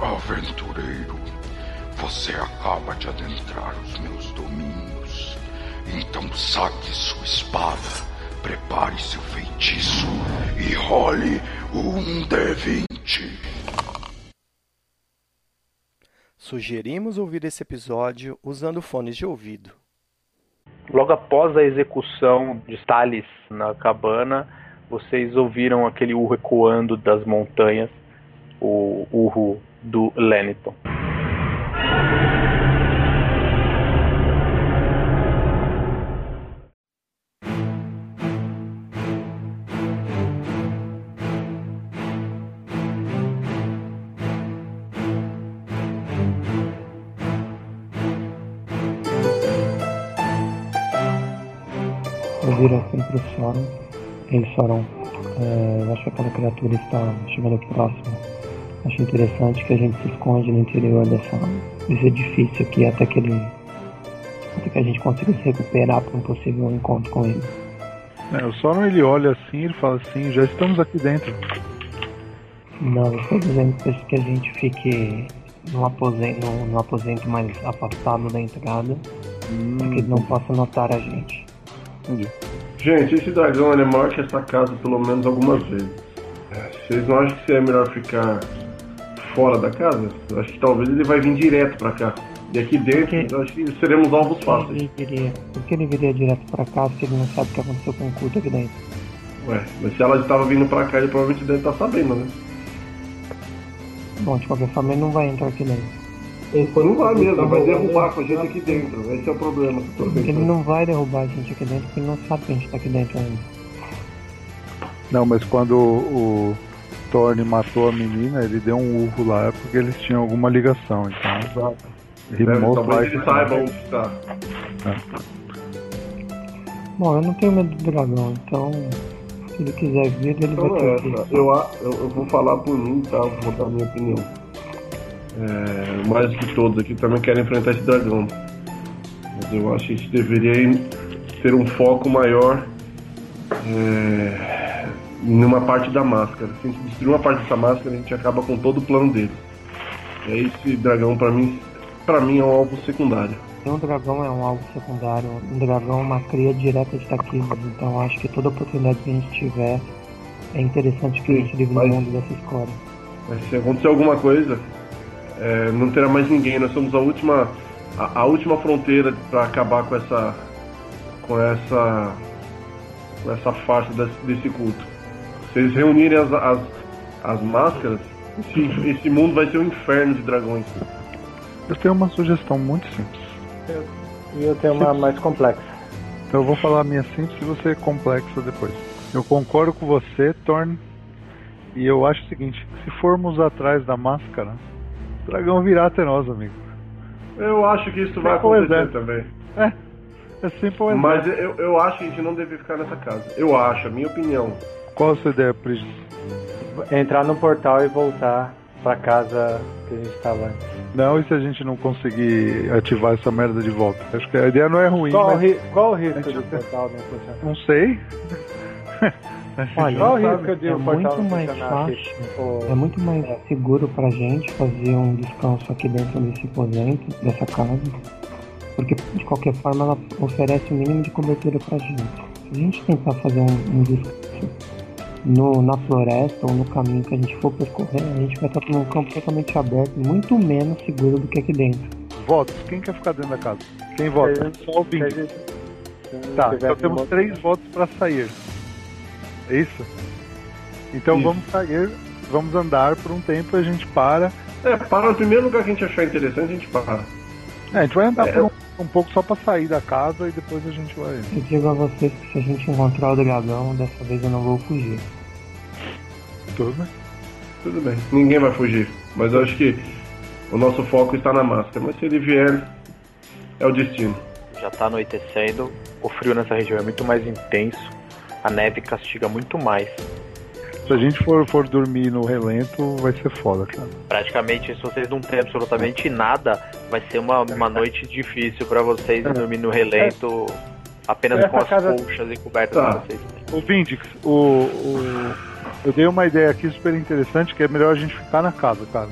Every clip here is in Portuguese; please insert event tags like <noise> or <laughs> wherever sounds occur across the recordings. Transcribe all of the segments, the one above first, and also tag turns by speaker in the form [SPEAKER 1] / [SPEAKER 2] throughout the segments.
[SPEAKER 1] Aventureiro, você acaba de adentrar os meus domínios. Então saque sua espada, prepare seu feitiço e role um D20.
[SPEAKER 2] Sugerimos ouvir esse episódio usando fones de ouvido.
[SPEAKER 3] Logo após a execução de Thales na cabana, vocês ouviram aquele urro ecoando das montanhas, o urro do Leniton.
[SPEAKER 4] Eu viro assim pro Soron. Ei, Soron, é, eu acho que aquela criatura está chegando próximo. Acho interessante que a gente se esconde no interior dessa, desse edifício aqui até que ele. até que a gente consiga se recuperar para um possível encontro com ele.
[SPEAKER 5] É, o Soron ele olha assim, ele fala assim, já estamos aqui dentro.
[SPEAKER 4] Não, eu estou dizendo que a gente fique no aposento, no aposento mais afastado da entrada, para que ele não possa notar a gente.
[SPEAKER 5] Entendi.
[SPEAKER 6] Gente, esse dragão ele é maior que essa casa pelo menos algumas vezes. É, Vocês não acham que seria melhor ficar fora da casa? Eu acho que talvez ele vai vir direto pra cá. E aqui dentro,
[SPEAKER 4] Que-
[SPEAKER 6] eu acho que seremos alvos fáceis.
[SPEAKER 4] ele viria, por que ele viria direto para cá se ele não sabe o que aconteceu com o culto aqui dentro?
[SPEAKER 6] Ué, mas se ela estava vindo pra cá, ele provavelmente deve estar sabendo, né?
[SPEAKER 4] Bom, de qualquer forma, ele não vai entrar aqui dentro.
[SPEAKER 6] Ele não vai mesmo, vai derrubar com a gente aqui dentro. Esse é o problema que eu tô
[SPEAKER 4] Porque ele não vai derrubar a gente aqui dentro, porque ele não sabe que a gente tá aqui dentro ainda.
[SPEAKER 5] Não, mas quando o Thorne matou a menina, ele deu um urro lá porque eles tinham alguma ligação, então.
[SPEAKER 6] Deve-
[SPEAKER 5] most
[SPEAKER 6] talvez
[SPEAKER 5] likely-
[SPEAKER 6] ele saiba onde está.
[SPEAKER 4] Bom, eu não tenho medo do dragão, então se ele quiser vir, ele
[SPEAKER 6] Então
[SPEAKER 4] vai
[SPEAKER 6] é
[SPEAKER 4] ter que
[SPEAKER 6] Eu, eu, eu vou falar por mim, tá? Vou dar a minha opinião. É, mais do que todos aqui também querem enfrentar esse dragão. Mas eu acho que a gente deveria ter um foco maior é, em uma parte da máscara. Se a gente destruir uma parte dessa máscara, a gente acaba com todo o plano dele. E aí esse dragão, pra mim, pra mim é um alvo secundário.
[SPEAKER 4] Um dragão é um alvo secundário, um dragão é uma cria direta de Taquilhos, então acho que toda oportunidade que a gente tiver é interessante que a gente livre o
[SPEAKER 6] mas-
[SPEAKER 4] mundo dessa escória.
[SPEAKER 6] Mas se acontecer alguma coisa, é, não terá mais ninguém. Nós somos a última, a, a última fronteira para acabar com essa, com essa, com essa farsa desse, desse culto. Se eles reunirem as, as, as máscaras, esse, esse mundo vai ser um inferno de dragões.
[SPEAKER 5] Eu tenho uma sugestão muito simples.
[SPEAKER 3] E eu tenho uma mais complexa.
[SPEAKER 5] Então eu vou falar a minha simples e você complexa depois. Eu concordo com você, Thorne. E eu acho o seguinte, se formos atrás da máscara, o dragão virá até nós, amigo.
[SPEAKER 6] Eu acho que isso vai
[SPEAKER 5] Simple
[SPEAKER 6] acontecer
[SPEAKER 5] that.
[SPEAKER 6] também.
[SPEAKER 5] É, é simples.
[SPEAKER 6] Mas eu, eu acho que a gente não deve ficar nessa casa. Eu acho, a minha opinião.
[SPEAKER 5] Qual a sua ideia, Prigis?
[SPEAKER 3] Entrar no portal e voltar pra casa que a gente estava antes.
[SPEAKER 5] Não, e se a gente não conseguir ativar essa merda de volta? Acho que a ideia não é ruim,
[SPEAKER 3] Qual, o
[SPEAKER 5] mas
[SPEAKER 3] ri- qual o risco
[SPEAKER 5] Deixa
[SPEAKER 3] do portal não funcionar?
[SPEAKER 5] não sei. <laughs> Gente
[SPEAKER 4] Olha,
[SPEAKER 3] Qual o risco de
[SPEAKER 4] é
[SPEAKER 3] o portal
[SPEAKER 4] muito
[SPEAKER 3] não
[SPEAKER 4] mais fácil.
[SPEAKER 3] O-
[SPEAKER 4] É muito mais seguro pra gente fazer um descanso aqui dentro desse aposento, dessa casa, porque de qualquer forma ela oferece o mínimo de cobertura pra gente. Se a gente tentar fazer um, um descanso no, na floresta ou no caminho que a gente for percorrer, a gente vai estar num campo totalmente aberto, muito menos seguro do que aqui dentro.
[SPEAKER 5] Votos. Quem quer ficar dentro da casa? Quem vota?
[SPEAKER 3] Gente-
[SPEAKER 5] Só o
[SPEAKER 3] gente-
[SPEAKER 5] Tá, então temos
[SPEAKER 3] como-
[SPEAKER 5] três votos para sair. É isso? Então
[SPEAKER 6] Isso.
[SPEAKER 5] vamos sair, vamos andar por um tempo e a gente para.
[SPEAKER 6] É, para no primeiro lugar que a gente achar interessante, a gente para.
[SPEAKER 5] É, a gente vai andar
[SPEAKER 6] É,
[SPEAKER 5] por um, um pouco só para sair da casa e depois a gente vai.
[SPEAKER 4] Eu digo a vocês que se a gente encontrar o dragão, dessa vez eu não vou fugir.
[SPEAKER 5] Tudo bem.
[SPEAKER 6] Tudo bem, ninguém vai fugir. Mas eu acho que o nosso foco está na máscara. Mas se ele vier, é o destino.
[SPEAKER 3] Já tá anoitecendo, o frio nessa região é muito mais intenso, a neve castiga muito mais.
[SPEAKER 5] Se a gente for, for dormir no relento, vai ser foda, cara.
[SPEAKER 3] Praticamente, se vocês não têm absolutamente nada, vai ser uma, uma noite difícil pra vocês dormir no relento, apenas
[SPEAKER 7] Essa
[SPEAKER 3] com as
[SPEAKER 7] casa-
[SPEAKER 3] colchas e cobertas
[SPEAKER 6] Tá.
[SPEAKER 3] que vocês têm.
[SPEAKER 5] O Vindix, o, o, Eu dei uma ideia aqui super interessante que é melhor a gente ficar na casa, cara.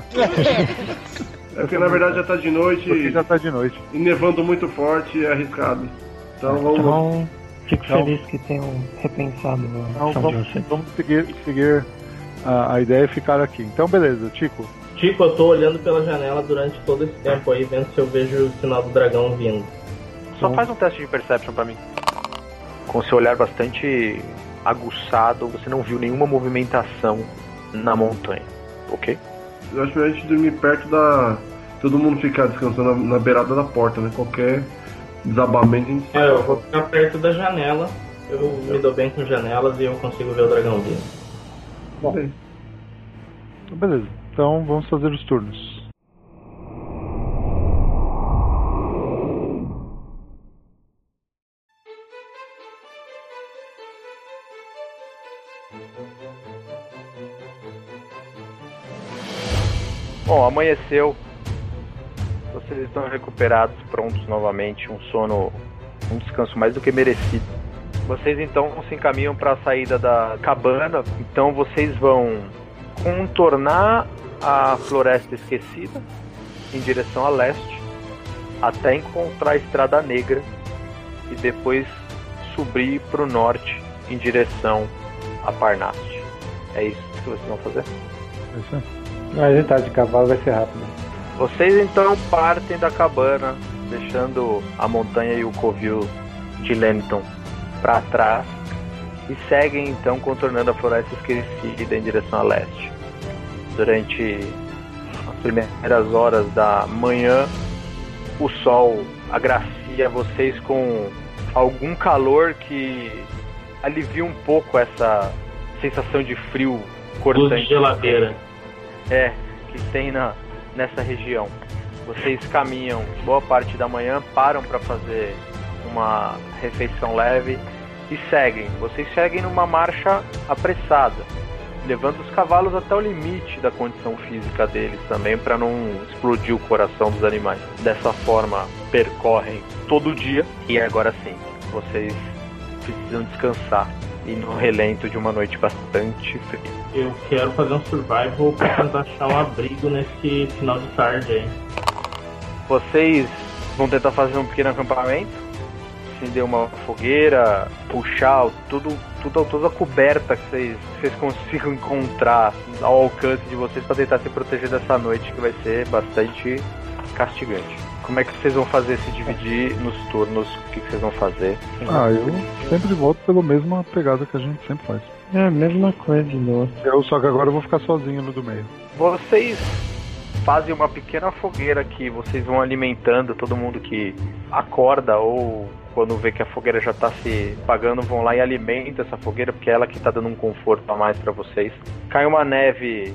[SPEAKER 6] É porque na verdade já tá de noite
[SPEAKER 5] Porque já tá de noite.
[SPEAKER 6] e nevando muito forte e é arriscado. Então vamos.
[SPEAKER 4] Então, fico
[SPEAKER 5] Então-
[SPEAKER 4] feliz que tenham repensado a
[SPEAKER 5] Então vamos, vamos seguir, seguir a, a ideia e ficar aqui. Então beleza, Tico.
[SPEAKER 7] Tipo, eu tô olhando pela janela durante todo esse tempo aí, vendo se eu vejo o sinal do dragão vindo.
[SPEAKER 2] Só faz um teste de perception pra mim. Com seu olhar bastante aguçado, você não viu nenhuma movimentação na montanha, ok?
[SPEAKER 6] Eu acho melhor a gente dormir perto da. Todo mundo ficar descansando na, na beirada da porta, né? Qualquer desabamento a gente
[SPEAKER 7] É, eu vou ficar perto da janela. Eu me dou bem com janelas e eu consigo ver o dragão
[SPEAKER 6] sai.
[SPEAKER 5] Então, beleza. Então vamos fazer os turnos.
[SPEAKER 2] Amanheceu. Vocês estão recuperados, prontos novamente. Um sono, um descanso mais do que merecido. Vocês então se encaminham para a saída da cabana. Então vocês vão contornar a floresta esquecida em direção a leste, até encontrar a Estrada Negra e depois subir para o norte em direção a Parnaste. É isso que vocês vão fazer?
[SPEAKER 5] É isso.
[SPEAKER 8] Mas a gente tá de cavalo, vai ser rápido.
[SPEAKER 2] Vocês então partem da cabana, deixando a montanha e o covil de Lenton para trás e seguem então contornando a floresta esquecida em direção a leste. Durante as primeiras horas da manhã, o sol agracia vocês com algum calor que alivia um pouco essa sensação de frio
[SPEAKER 7] Luz de
[SPEAKER 2] cortante
[SPEAKER 7] geladeira.
[SPEAKER 2] É, que tem na, nessa região. Vocês caminham boa parte da manhã, param para fazer uma refeição leve e seguem. Vocês seguem numa marcha apressada, levando os cavalos até o limite da condição física deles também, para não explodir o coração dos animais. Dessa forma, percorrem todo o dia e agora sim, vocês precisam descansar e no relento de uma noite bastante fria.
[SPEAKER 7] Eu quero fazer um survival pra tentar achar um abrigo nesse final de tarde aí.
[SPEAKER 2] Vocês vão tentar fazer um pequeno acampamento, acender uma fogueira, puxar tudo, tudo, toda a coberta que vocês, vocês consigam encontrar ao alcance de vocês para tentar se proteger dessa noite que vai ser bastante castigante. Como é que vocês vão fazer se dividir nos turnos? O que, que vocês vão fazer?
[SPEAKER 5] Ah, eu sempre volto pela mesma pegada que a gente sempre faz.
[SPEAKER 4] É a mesma coisa do outro.
[SPEAKER 5] Eu, só que agora eu vou ficar sozinho no do meio.
[SPEAKER 2] Vocês fazem uma pequena fogueira que vocês vão alimentando todo mundo que acorda ou quando vê que a fogueira já tá se apagando, vão lá e alimentam essa fogueira, porque é ela que tá dando um conforto a mais para vocês. Cai uma neve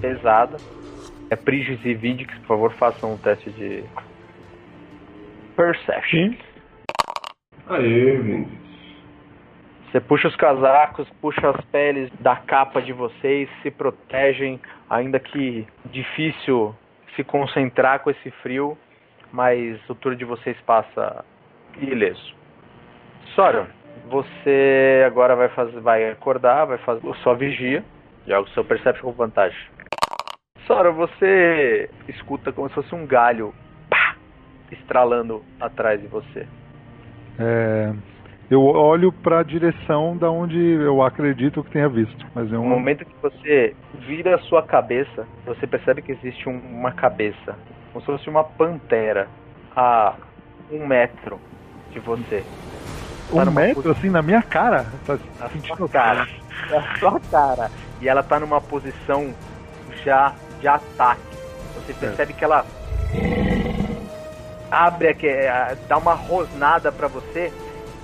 [SPEAKER 2] pesada. É Prigis e Vidix, por favor, façam um teste de Perception.
[SPEAKER 6] Aê, Vindes.
[SPEAKER 2] Você puxa os casacos, puxa as peles da capa de vocês, se protegem, ainda que difícil se concentrar com esse frio, mas o turno de vocês passa ileso. Sora, você agora vai fazer, vai acordar, vai fazer a sua vigia, joga o seu perception com vantagem. Sora, você escuta como se fosse um galho pá, estralando atrás de você.
[SPEAKER 5] É, eu olho pra direção da onde eu acredito que tenha visto. Mas é
[SPEAKER 2] No
[SPEAKER 5] um.
[SPEAKER 2] momento que você vira a sua cabeça, você percebe que existe um- uma cabeça, como se fosse uma pantera, a um metro de você.
[SPEAKER 5] Um
[SPEAKER 2] tá numa
[SPEAKER 5] metro assim na minha cara? Tá
[SPEAKER 2] Na sua cara. <laughs> Na sua cara. E ela tá numa posição já de ataque. Você percebe que ela abre, aqui, é, dá uma rosnada pra você,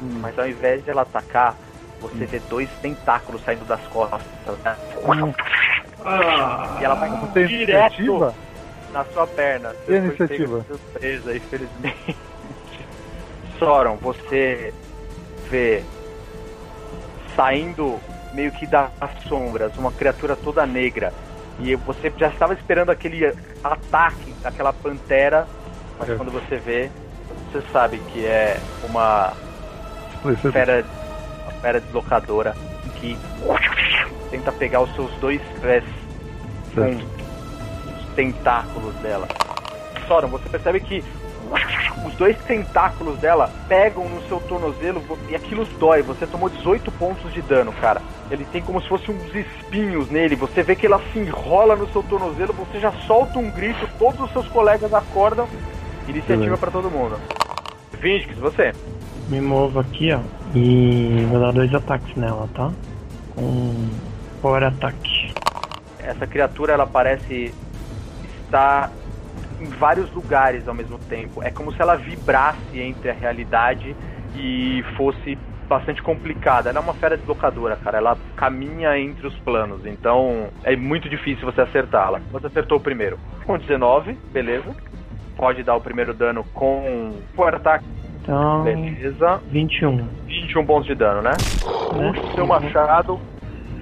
[SPEAKER 2] mas ao invés de ela atacar, você vê dois tentáculos saindo das costas.
[SPEAKER 6] Ah,
[SPEAKER 2] E ela vai
[SPEAKER 5] tem
[SPEAKER 2] direto
[SPEAKER 5] iniciativa?
[SPEAKER 2] na sua perna. Você
[SPEAKER 5] iniciativa?
[SPEAKER 2] Surpresa, infelizmente. <laughs> Soron, você vê saindo meio que das sombras uma criatura toda negra. E você já estava esperando aquele ataque daquela pantera, mas
[SPEAKER 5] É.
[SPEAKER 2] quando você vê, você sabe que é uma fera, uma fera deslocadora que tenta pegar os seus dois pés com os tentáculos dela. Soron, você percebe que os dois tentáculos dela pegam no seu tornozelo e aquilo dói. Você tomou 18 pontos de dano, cara. Ele tem como se fossem uns espinhos nele. Você vê que ela se enrola no seu tornozelo, você já solta um grito, todos os seus colegas acordam. Iniciativa pra todo mundo. Vindix, você.
[SPEAKER 4] Me movo aqui, ó. E vou dar dois ataques nela, tá? Com Power Ataque.
[SPEAKER 2] Essa criatura ela parece estar em vários lugares ao mesmo tempo. É como se ela vibrasse entre a realidade e fosse bastante complicada. Ela é uma fera deslocadora, cara. Ela caminha entre os planos, então é muito difícil você acertá-la. Você acertou o primeiro. Com 19, beleza. Pode dar o primeiro dano com Power Attack,
[SPEAKER 4] Então,
[SPEAKER 2] beleza.
[SPEAKER 4] 21.
[SPEAKER 2] 21 pontos de dano, né?
[SPEAKER 4] Né?
[SPEAKER 2] Puxa o seu machado.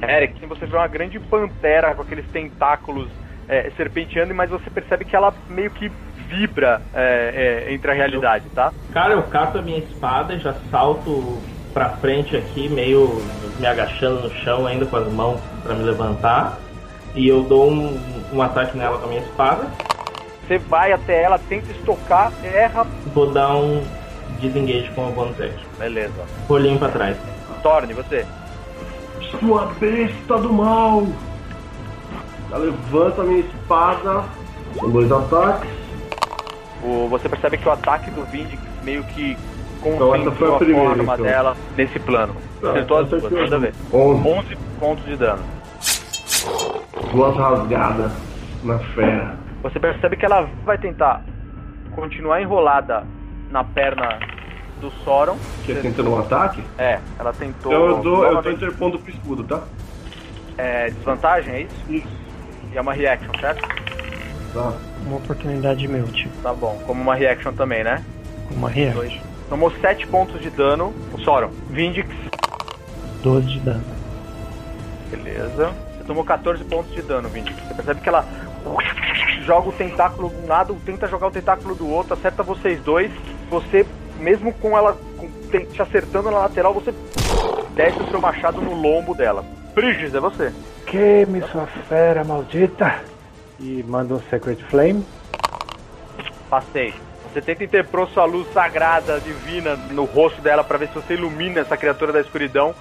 [SPEAKER 2] Eric, você vê uma grande pantera com aqueles tentáculos é, serpenteando, mas você percebe que ela meio que vibra é, é, entre a realidade, tá?
[SPEAKER 7] Cara, eu cato a minha espada e já salto pra frente aqui, meio me agachando no chão ainda com as mãos pra me levantar. E eu dou um, um ataque nela com a minha espada.
[SPEAKER 2] Você vai até ela, tenta estocar, erra.
[SPEAKER 7] Vou dar um disengage com a bonus action.
[SPEAKER 2] Beleza.
[SPEAKER 7] Rolinho pra trás.
[SPEAKER 2] Torne, você.
[SPEAKER 6] Sua besta do mal! Levanta a minha espada. São dois ataques.
[SPEAKER 2] O, você percebe que o ataque do Vindix meio que
[SPEAKER 6] Então, essa foi a
[SPEAKER 2] concentrou a,
[SPEAKER 6] primeira,
[SPEAKER 2] forma
[SPEAKER 6] então.
[SPEAKER 2] dela nesse plano.
[SPEAKER 6] Tá,
[SPEAKER 2] Acertou as
[SPEAKER 6] essa
[SPEAKER 2] duas, manda ver.
[SPEAKER 6] 11.
[SPEAKER 2] 11 pontos de dano.
[SPEAKER 6] Duas rasgadas na fera.
[SPEAKER 2] Você percebe que ela vai tentar continuar enrolada na perna do Soron.
[SPEAKER 6] Que é tentando um ataque?
[SPEAKER 2] É, ela tentou.
[SPEAKER 6] Então eu, dou, eu tô interpondo pro escudo, tá?
[SPEAKER 2] é, desvantagem, é isso?
[SPEAKER 6] Isso.
[SPEAKER 2] E é uma reaction, certo?
[SPEAKER 6] Tá.
[SPEAKER 4] Uma oportunidade meu, tipo.
[SPEAKER 2] Tá bom, como uma reaction também, né?
[SPEAKER 4] Uma reação.
[SPEAKER 2] Dois. Tomou 7 pontos de dano. O Soron. Vindix.
[SPEAKER 4] 12 de dano.
[SPEAKER 2] Beleza. Você tomou 14 pontos de dano, Vindix. Você percebe que ela joga o tentáculo de um lado, tenta jogar o tentáculo do outro, acerta vocês dois. Você, mesmo com ela com- te acertando na lateral, você desce o seu machado no lombo dela. Brigids, é você.
[SPEAKER 8] Queime sua fera maldita! E manda um Secret Flame.
[SPEAKER 2] Passei. Você tenta interpor sua luz sagrada, divina, no rosto dela pra ver se você ilumina essa criatura da escuridão.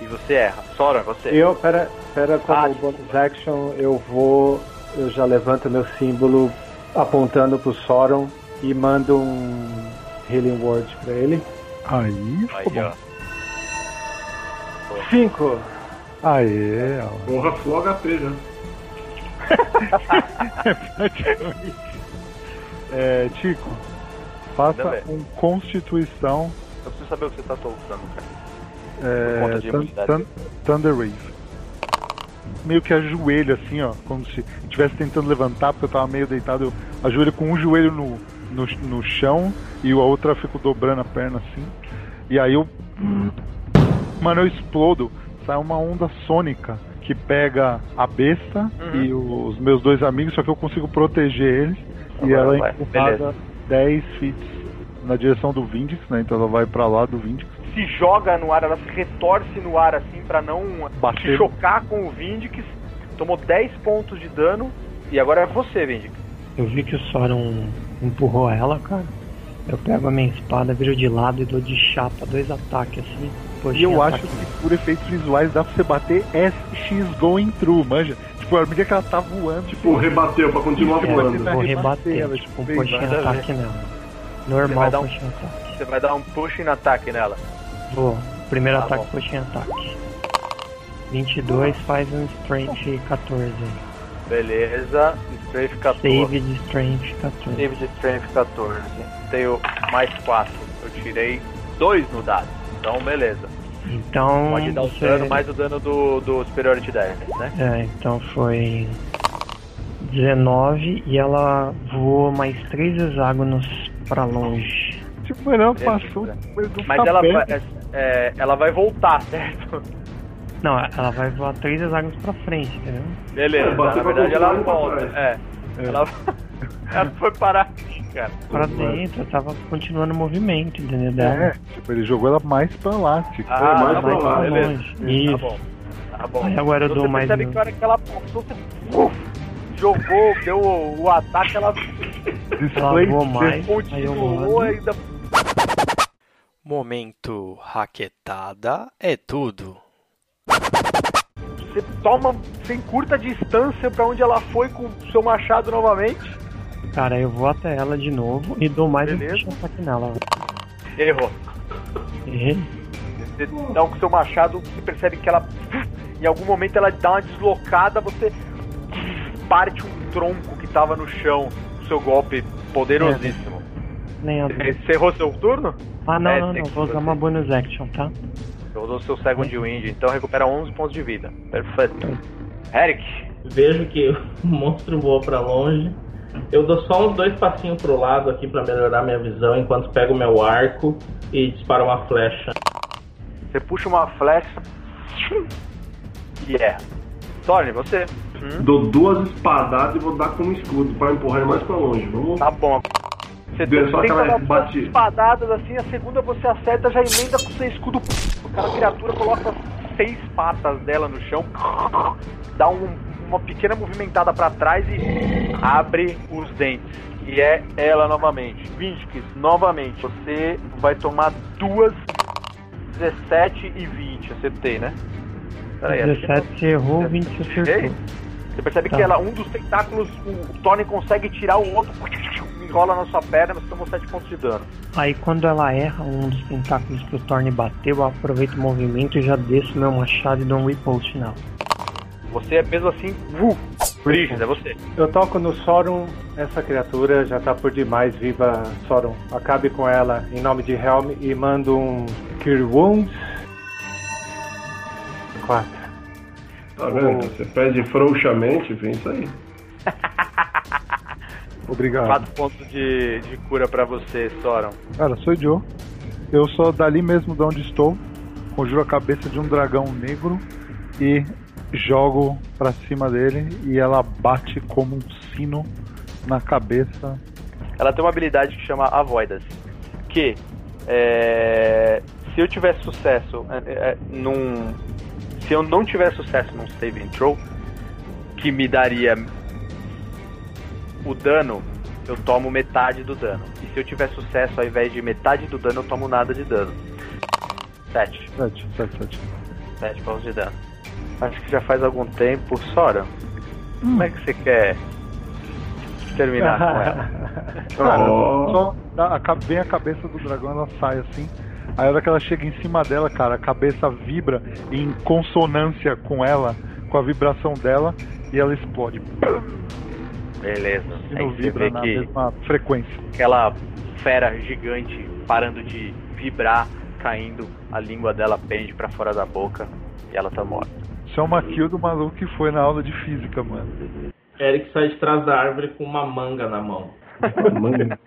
[SPEAKER 2] E você erra. Sora, você.
[SPEAKER 8] Eu, pera, pera como
[SPEAKER 2] Ah,
[SPEAKER 8] bonus action, eu vou. Eu já levanto meu símbolo apontando pro Sauron e mando um Healing Word pra ele.
[SPEAKER 5] Aí, ficou
[SPEAKER 2] Aí, ó.
[SPEAKER 5] bom.
[SPEAKER 8] Cinco!
[SPEAKER 5] Aê, ó.
[SPEAKER 6] Porra, full HP já. <laughs>
[SPEAKER 5] É, Tico, faça
[SPEAKER 2] Manda ver.
[SPEAKER 5] um Constituição
[SPEAKER 2] Eu preciso saber o que você tá soltando, cara.
[SPEAKER 5] É, thun- Thunder Wave. Meio que ajoelho assim, ó, como se estivesse tentando levantar, porque eu tava meio deitado, eu ajoelho com um joelho no, no, no chão e a outra eu fico dobrando a perna assim. E aí eu. Mano, eu explodo. Sai uma onda sônica que pega a besta
[SPEAKER 2] Uhum.
[SPEAKER 5] e os meus dois amigos, só que eu consigo proteger eles. e
[SPEAKER 2] Agora
[SPEAKER 5] ela
[SPEAKER 2] vai,
[SPEAKER 5] é empurrada
[SPEAKER 2] beleza.
[SPEAKER 5] 10 feet na direção do Vindix, né? Então ela vai pra lá do Vindix.
[SPEAKER 2] Se joga no ar, ela se retorce no ar assim pra não
[SPEAKER 5] Bater.
[SPEAKER 2] se chocar com o Vindix. Tomou 10 pontos de dano. E agora é você, Vindix.
[SPEAKER 4] Eu vi que o Sauron empurrou ela, cara. Eu pego a minha espada, viro de lado e dou de chapa dois ataques assim. Poxa,
[SPEAKER 5] E eu acho que por efeitos visuais dá pra você bater SX going through, manja? Tipo, a medida que ela tá voando, tipo,
[SPEAKER 6] Tipo, rebateu pra continuar voando.
[SPEAKER 4] Vou
[SPEAKER 5] rebater, ela,
[SPEAKER 4] tipo,
[SPEAKER 5] tipo,
[SPEAKER 4] um
[SPEAKER 2] a
[SPEAKER 4] ataque nela.
[SPEAKER 2] Você vai
[SPEAKER 4] Normal
[SPEAKER 2] dar um-
[SPEAKER 4] ataque.
[SPEAKER 2] Você vai dar um push no ataque nela.
[SPEAKER 4] Vou. Primeiro
[SPEAKER 2] Tá
[SPEAKER 4] ataque,
[SPEAKER 2] bom.
[SPEAKER 4] puxinho ataque. 22 faz um strength 14 aí.
[SPEAKER 2] Beleza. Strength 14.
[SPEAKER 4] Save de strength 14.
[SPEAKER 2] Save de Strength 14. Tenho mais 4. Eu tirei 2 no dado. Então, beleza.
[SPEAKER 4] Então.
[SPEAKER 2] Pode dar o
[SPEAKER 4] você-
[SPEAKER 2] dano mais o dano do, do Superiority Damage, né?
[SPEAKER 4] É, então foi 19 e ela voou mais 3 hexágonos pra longe.
[SPEAKER 5] tipo, mas ela
[SPEAKER 2] Beleza.
[SPEAKER 5] passou mas não
[SPEAKER 2] Mas ela, vai, é, ela vai voltar, certo?
[SPEAKER 4] Não, ela vai voar 3 hexágonos pra frente, entendeu?
[SPEAKER 2] Beleza,
[SPEAKER 6] É,
[SPEAKER 2] na verdade ela volta.
[SPEAKER 6] trás.
[SPEAKER 2] É. Ela, <laughs> ela foi parar aqui, cara.
[SPEAKER 4] Pra dentro, eu tava continuando o movimento, entendeu?
[SPEAKER 5] É, tipo, ele jogou ela mais pra lá, tipo.
[SPEAKER 2] Ah,
[SPEAKER 6] mais
[SPEAKER 2] tá
[SPEAKER 6] pra
[SPEAKER 2] bom,
[SPEAKER 6] lá,
[SPEAKER 2] beleza.
[SPEAKER 4] longe.
[SPEAKER 2] Tá
[SPEAKER 4] Isso.
[SPEAKER 2] bom. Tá bom.
[SPEAKER 4] Aí agora eu
[SPEAKER 2] Você
[SPEAKER 4] dou mais
[SPEAKER 2] percebe
[SPEAKER 4] um.
[SPEAKER 2] que a hora que ela você uf, jogou, deu o, o ataque, ela
[SPEAKER 4] Ela voa mais. Aí eu
[SPEAKER 2] continuou
[SPEAKER 4] mando.
[SPEAKER 2] ainda.
[SPEAKER 9] Momento raquetada é tudo.
[SPEAKER 2] Você toma, você encurta a distância pra onde ela foi com o seu machado novamente.
[SPEAKER 4] Cara, eu vou até ela de novo e dou mais
[SPEAKER 2] Beleza.
[SPEAKER 4] um ataque nela.
[SPEAKER 2] Errou.
[SPEAKER 4] Errei.
[SPEAKER 2] Você dá com o seu machado, você percebe que ela. Em algum momento ela dá uma deslocada, você parte um tronco que tava no chão. O seu golpe poderosíssimo.
[SPEAKER 4] Nem a...
[SPEAKER 2] Você errou seu turno?
[SPEAKER 4] Ah, não,
[SPEAKER 2] É,
[SPEAKER 4] não, não. Vou usar
[SPEAKER 2] fazer.
[SPEAKER 4] uma bonus action, tá?
[SPEAKER 2] Você usou seu Second Wind, então recupera 11 pontos de vida. Perfeito. Eric,
[SPEAKER 7] Vejo que o monstro voa pra longe. Eu dou só uns dois passinhos pro lado aqui pra melhorar minha visão enquanto pego meu arco e disparo uma flecha.
[SPEAKER 2] você puxa uma flecha e erra. Thorne, você? Hum?
[SPEAKER 6] Dou duas espadadas e vou dar como escudo pra empurrar ele mais pra longe. Vamos.
[SPEAKER 2] Tá bom. Você
[SPEAKER 6] Deu só
[SPEAKER 2] tenta
[SPEAKER 6] aquela
[SPEAKER 2] dar duas
[SPEAKER 6] bate-
[SPEAKER 2] espadadas assim, a segunda você acerta, já emenda com seu escudo. Aquela criatura coloca seis patas dela no chão, dá um- uma pequena movimentada pra trás e abre os dentes. E é ela novamente. Vinskis, novamente. Você vai tomar duas 17 e 20. Acertei, né? Peraí, acho que não.
[SPEAKER 4] 17 você errou, 20 você
[SPEAKER 2] Errei?
[SPEAKER 4] acertou.
[SPEAKER 2] Você percebe
[SPEAKER 4] Tá.
[SPEAKER 2] que ela, um dos tentáculos, o Tony consegue tirar o outro, enrola na sua perna, você tomou 7 pontos de dano.
[SPEAKER 4] Aí quando ela erra um dos tentáculos que o Thorne bateu, eu aproveito o movimento e já desço meu machado e dou um riposte nela.
[SPEAKER 2] Você é mesmo assim, uh, Brígida, é você.
[SPEAKER 8] Eu toco no Sorum, essa criatura já tá por demais, viva Sorum. Acabe com ela em nome de Helm e mando um Cure Wounds. 4.
[SPEAKER 6] Tá vendo? Você pede frouxamente, vem isso aí. <laughs>
[SPEAKER 5] Obrigado.
[SPEAKER 2] 4 pontos de, de cura pra você, Soron.
[SPEAKER 5] Cara, sou Joe. Eu sou dali mesmo de onde estou. Conjuro a cabeça de um dragão negro e jogo pra cima dele e ela bate como um sino na cabeça.
[SPEAKER 2] Ela tem uma habilidade que chama Avoidance. Que, é, se eu tiver sucesso é, é, num. Se eu não tiver sucesso num save and throw, que me daria o dano, eu tomo metade do dano. E se eu tiver sucesso, ao invés de metade do dano, eu tomo nada de dano. 7.
[SPEAKER 5] 7, 7, 7.
[SPEAKER 2] 7 pontos de dano. Acho que já faz algum tempo. Sora, como é que você quer terminar com ela? <laughs>
[SPEAKER 5] Cara,
[SPEAKER 6] Ó.
[SPEAKER 5] só dá- a, ca- vem a cabeça do dragão, ela sai assim. Aí a hora que ela chega em cima dela, cara, a cabeça vibra em consonância com ela, com a vibração dela, e ela explode.
[SPEAKER 2] Beleza.
[SPEAKER 5] E não vibra na
[SPEAKER 2] que
[SPEAKER 5] mesma frequência.
[SPEAKER 2] aquela fera gigante parando de vibrar, caindo, a língua dela pende pra fora da boca e ela tá morta.
[SPEAKER 5] Isso é uma kill do maluco que foi na aula de física, mano.
[SPEAKER 7] Eric sai de trás da árvore com uma manga na mão. <laughs>
[SPEAKER 6] Mano,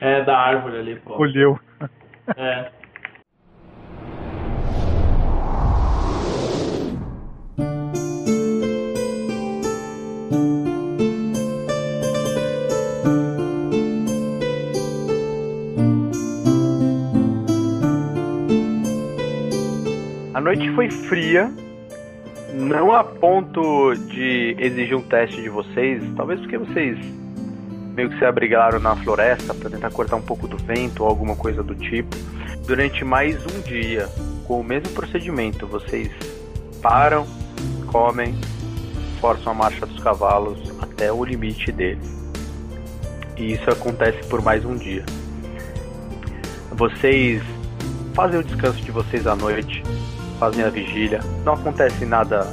[SPEAKER 7] É, da árvore ali, pô.
[SPEAKER 5] Colheu.
[SPEAKER 7] É.
[SPEAKER 2] A noite foi fria, não a ponto de exigir um teste de vocês, talvez porque vocês meio que se abrigaram na floresta para tentar cortar um pouco do vento ou alguma coisa do tipo. Durante mais um dia, com o mesmo procedimento, vocês param, comem, forçam a marcha dos cavalos até o limite deles. E isso acontece por mais um dia. Vocês fazem o descanso de vocês à noite, fazem a vigília, não acontece nada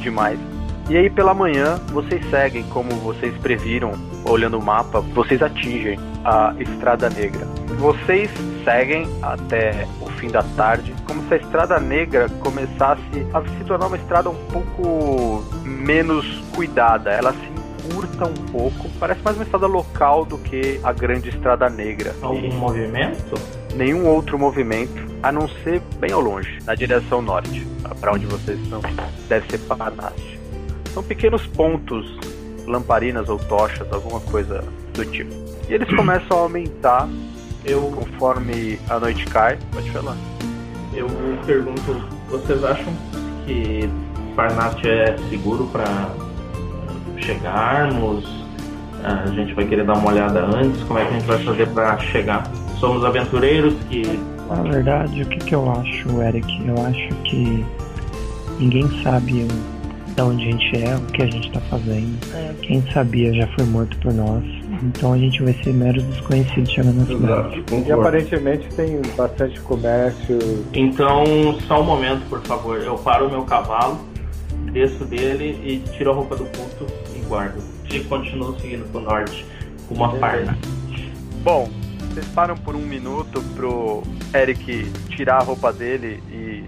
[SPEAKER 2] demais. E aí pela manhã vocês seguem como vocês previram, olhando o mapa, vocês atingem a Estrada Negra. Vocês seguem até o fim da tarde, como se a Estrada Negra começasse a se tornar uma estrada um pouco menos cuidada. Ela se encurta um pouco, parece mais uma estrada local do que a grande Estrada Negra.
[SPEAKER 7] Algum movimento?
[SPEAKER 2] nenhum outro movimento, a não ser bem ao longe, na direção norte, para onde vocês estão. Deve ser Paranaste. São pequenos pontos, lamparinas ou tochas, alguma coisa do tipo. E eles começam a aumentar
[SPEAKER 7] Eu,
[SPEAKER 2] conforme a noite cai. Pode falar.
[SPEAKER 7] eu pergunto, vocês acham que Parnast é seguro para chegarmos? A gente vai querer dar uma olhada antes? Como é que a gente vai fazer para chegar? Somos aventureiros que.
[SPEAKER 4] Na verdade, o que, que eu acho, Eric? Eu acho que ninguém sabe de onde a gente é, o que a gente está fazendo. Quem sabia já foi morto por nós. Então a gente vai ser meros desconhecidos chegando na cidade.
[SPEAKER 6] Exato,
[SPEAKER 8] E aparentemente tem bastante comércio.
[SPEAKER 7] Então, só um momento, por favor. Eu paro o meu cavalo, desço dele e tiro a roupa do culto e guardo. E continuo seguindo pro norte com uma parna.
[SPEAKER 2] Bom, vocês param por um minuto pro Eric tirar a roupa dele e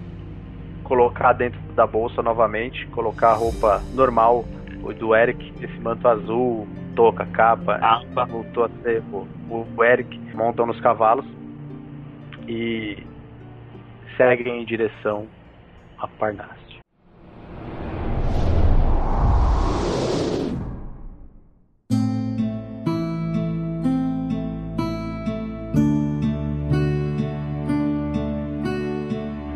[SPEAKER 2] colocar dentro da bolsa novamente, colocar a roupa normal o do Eric, esse manto azul, touca, capa,
[SPEAKER 7] Capa.
[SPEAKER 2] voltou a ser o, o Eric, montam nos cavalos e seguem em direção a Parnasse.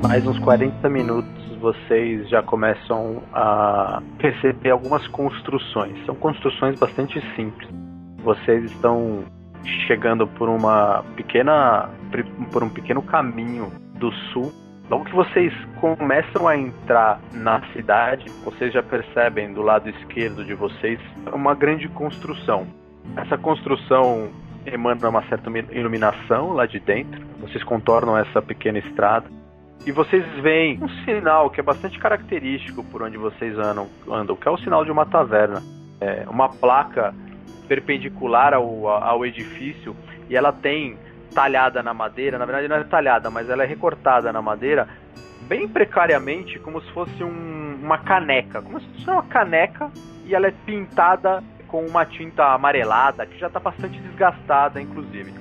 [SPEAKER 2] Mais uns 40 minutos vocês já começam a perceber algumas construções. São construções bastante simples. Vocês estão chegando por uma pequena por um pequeno caminho do sul. Logo que vocês começam a entrar na cidade, vocês já percebem do lado esquerdo de vocês uma grande construção. Essa construção emana uma certa iluminação lá de dentro. Vocês contornam essa pequena estrada e vocês veem um sinal que é bastante característico por onde vocês andam, andam que é o sinal de uma taverna. É uma placa perpendicular ao, ao edifício e ela tem talhada na madeira, na verdade não é talhada, mas ela é recortada na madeira bem precariamente, como se fosse um, uma caneca, como se fosse uma caneca e ela é pintada com uma tinta amarelada que já está bastante desgastada, inclusive.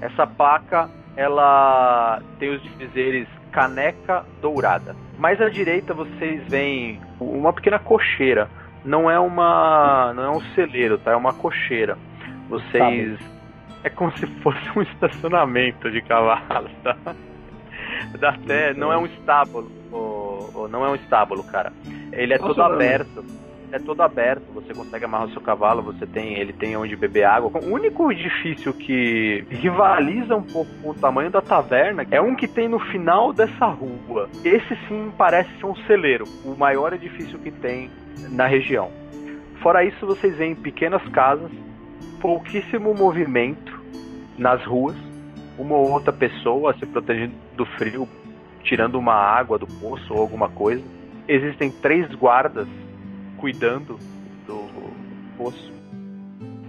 [SPEAKER 2] Essa placa ela tem os dizeres caneca dourada. Mais à direita vocês veem uma pequena cocheira. Não é uma, não é um celeiro, tá? É uma cocheira. Vocês é como se fosse um estacionamento de cavalos, tá? Dá até, não é um estábulo, ou, ou não é um estábulo, cara. Ele é todo aberto. É todo aberto, você consegue amarrar o seu cavalo, você tem, ele tem onde beber água. O único edifício que rivaliza um pouco com o tamanho da taverna é um que tem no final dessa rua. Esse sim parece ser um celeiro, o maior edifício que tem na região. Fora isso, vocês veem pequenas casas, pouquíssimo movimento nas ruas, uma ou outra pessoa se protegendo do frio, tirando uma água do poço ou alguma coisa. Existem três guardas cuidando do poço.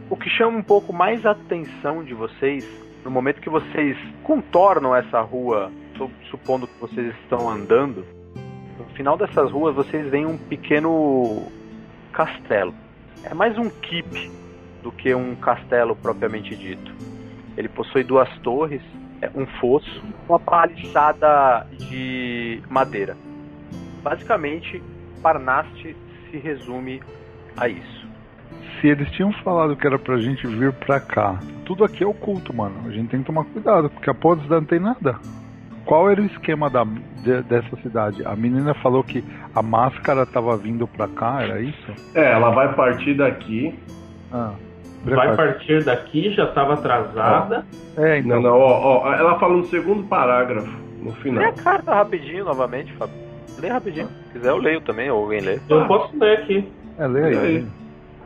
[SPEAKER 2] O que chama um pouco mais a atenção de vocês, no momento que vocês contornam essa rua, supondo que vocês estão andando, no final dessas ruas vocês veem um pequeno castelo. É mais um keep do que um castelo propriamente dito. Ele possui duas torres, um fosso, uma paliçada de madeira. Basicamente, Parnaste se resume a isso.
[SPEAKER 5] Se eles tinham falado que era pra gente vir pra cá, tudo aqui é oculto, mano. A gente tem que tomar cuidado, porque a Pods não tem nada. Qual era o esquema da, de, dessa cidade? A menina falou que a máscara tava vindo pra cá, era isso?
[SPEAKER 6] É, ela vai partir daqui.
[SPEAKER 5] Ah,
[SPEAKER 7] Vai partir daqui, já estava atrasada.
[SPEAKER 5] É, então.
[SPEAKER 6] Não, não, ó, ó, ela fala no segundo parágrafo, no
[SPEAKER 2] Lê
[SPEAKER 6] final.
[SPEAKER 2] a carta rapidinho novamente, Fábio. Lê rapidinho. Se quiser eu leio também, ou alguém lê.
[SPEAKER 7] Eu posso ler aqui.
[SPEAKER 5] É, lê aí.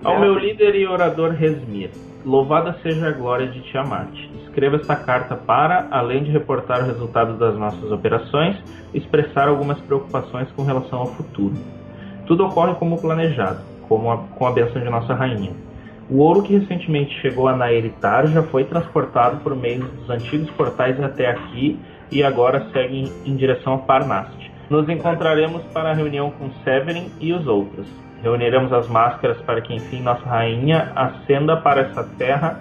[SPEAKER 7] Ao meu líder e orador Resmir, louvada seja a glória de Tiamat. Escreva esta carta para, além de reportar o resultado das nossas operações, expressar algumas preocupações com relação ao futuro. Tudo ocorre como planejado, como a, com a bênção de nossa rainha. O ouro que recentemente chegou a Naeritar já foi transportado por meio dos antigos portais até aqui e agora segue em, em direção a Parnast. Nos encontraremos para a reunião com Severin e os outros. Reuniremos as máscaras para que enfim nossa rainha ascenda para essa terra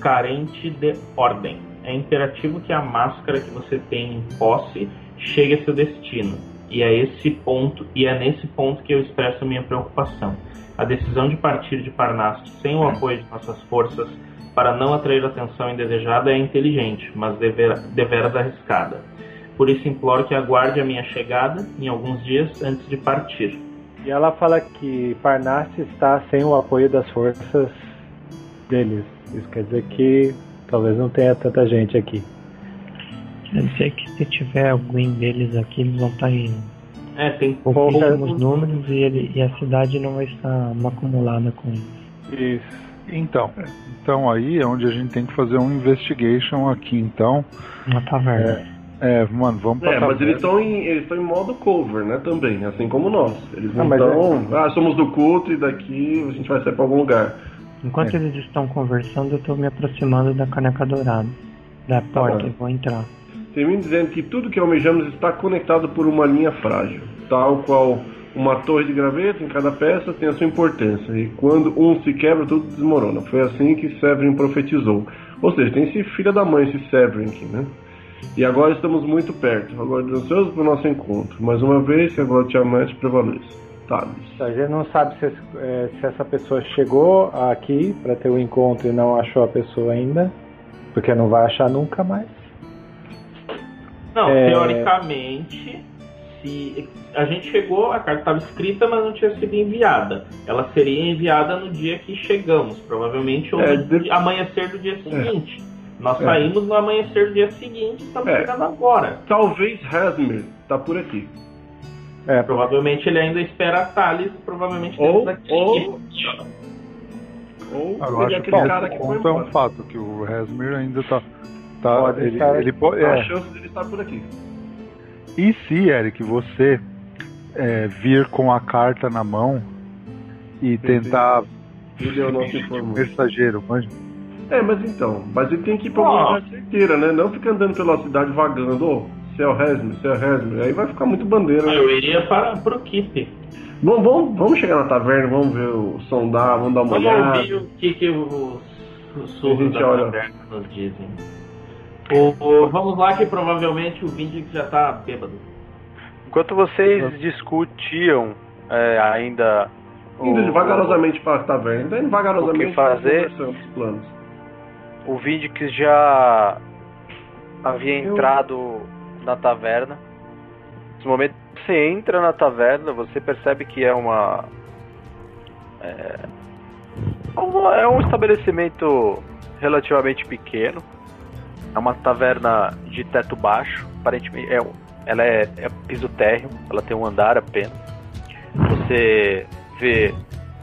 [SPEAKER 7] carente de ordem. É imperativo que a máscara que você tem em posse chegue a seu destino. E é esse ponto, e é nesse ponto que eu expresso minha preocupação. A decisão de partir de Parnast sem o apoio de nossas forças para não atrair atenção indesejada é inteligente, mas devera, deveras arriscada. Por isso imploro que aguarde a minha chegada em alguns dias antes de partir.
[SPEAKER 8] E ela fala que Parnasse está sem o apoio das forças deles. Isso quer dizer que talvez não tenha tanta gente aqui.
[SPEAKER 4] Quer dizer que se tiver alguém deles aqui, eles vão estar em
[SPEAKER 7] É, tem
[SPEAKER 4] pouquíssimos números e, ele, e a cidade não vai estar acumulada com eles.
[SPEAKER 8] Isso.
[SPEAKER 5] Então, então aí é onde a gente tem que fazer um investigation aqui, então.
[SPEAKER 4] Uma taverna.
[SPEAKER 5] É, mano, vamos pra
[SPEAKER 6] É, mas eles estão em, eles estão em modo cover, né, também, assim como nós. Eles não
[SPEAKER 8] Ah, mas
[SPEAKER 6] estão, ah, somos do culto e daqui a gente vai sair pra algum lugar.
[SPEAKER 4] Enquanto
[SPEAKER 5] É.
[SPEAKER 4] eles estão conversando, eu estou me aproximando da caneca dourada. Da porta
[SPEAKER 6] bom.
[SPEAKER 4] e vou entrar.
[SPEAKER 6] Termino dizendo que tudo que almejamos está conectado por uma linha frágil, tal qual uma torre de graveto em cada peça tem a sua importância, e quando um se quebra, tudo desmorona. Foi assim que Severin profetizou. Ou seja, tem esse filho da mãe, esse Severin aqui, né? E agora estamos muito perto, agora ansiosos para o nosso encontro. Mais uma vez, que a glória de Tiamat prevaleça. Thales.
[SPEAKER 8] A gente não sabe se, eh, se essa pessoa chegou aqui para ter o encontro e não achou a pessoa ainda, porque não vai achar nunca mais.
[SPEAKER 7] Não,
[SPEAKER 8] É.
[SPEAKER 7] teoricamente, se a gente chegou, a carta estava escrita, mas não tinha sido enviada. Ela seria enviada no dia que chegamos, provavelmente ou
[SPEAKER 6] É,
[SPEAKER 7] no
[SPEAKER 6] de-
[SPEAKER 7] amanhecer do dia seguinte. Nós
[SPEAKER 6] É.
[SPEAKER 7] saímos no amanhecer do dia seguinte, estamos
[SPEAKER 6] É.
[SPEAKER 7] chegando agora.
[SPEAKER 6] Talvez Hasmir tá por aqui.
[SPEAKER 8] É,
[SPEAKER 7] Provavelmente ele ainda espera a Thales, provavelmente
[SPEAKER 6] Ou-
[SPEAKER 7] dentro daqui.
[SPEAKER 6] ou- Ou é
[SPEAKER 5] acho que
[SPEAKER 6] aquele cara que foi
[SPEAKER 5] ponto é um
[SPEAKER 6] embora.
[SPEAKER 5] fato, que o Resmir ainda tá. tá
[SPEAKER 8] Pode
[SPEAKER 5] ele,
[SPEAKER 8] estar-
[SPEAKER 5] ele pode.
[SPEAKER 6] A
[SPEAKER 5] É.
[SPEAKER 6] chance dele estar por aqui.
[SPEAKER 5] E se, Eric, você é, vir com a carta na mão e tentar
[SPEAKER 6] Ele é o nosso
[SPEAKER 5] mensageiro, mas
[SPEAKER 6] É, mas então, mas ele tem que ir pra
[SPEAKER 7] Ah.
[SPEAKER 6] lugar certeira, né? Não fica andando pela cidade vagando, ô, se é o Resmer, se é o Resmer. Aí vai ficar muito bandeira. né?
[SPEAKER 7] Eu iria para pro Keep.
[SPEAKER 6] Bom, vamos, vamos chegar na taverna, vamos ver o sondar, vamos dar uma
[SPEAKER 7] Vamos
[SPEAKER 6] olhada.
[SPEAKER 7] ouvir o que, que os
[SPEAKER 6] A
[SPEAKER 7] sussurros
[SPEAKER 6] gente
[SPEAKER 7] da
[SPEAKER 6] olha.
[SPEAKER 7] taverna nos dizem. O- o- vamos lá que provavelmente o Vindic já tá bêbado.
[SPEAKER 2] Enquanto vocês discutiam é, ainda.
[SPEAKER 6] Indo
[SPEAKER 2] o-
[SPEAKER 6] vagarosamente pra taverna, então indo vagarosamente
[SPEAKER 2] O que fazer?
[SPEAKER 6] os planos.
[SPEAKER 2] O Vindix já havia entrado na taverna. Nesse momento que você entra na taverna, você percebe que é uma. É, é um estabelecimento relativamente pequeno. É uma taverna de teto baixo. Aparentemente, é, ela é, é piso térreo, ela tem um andar apenas. Você vê,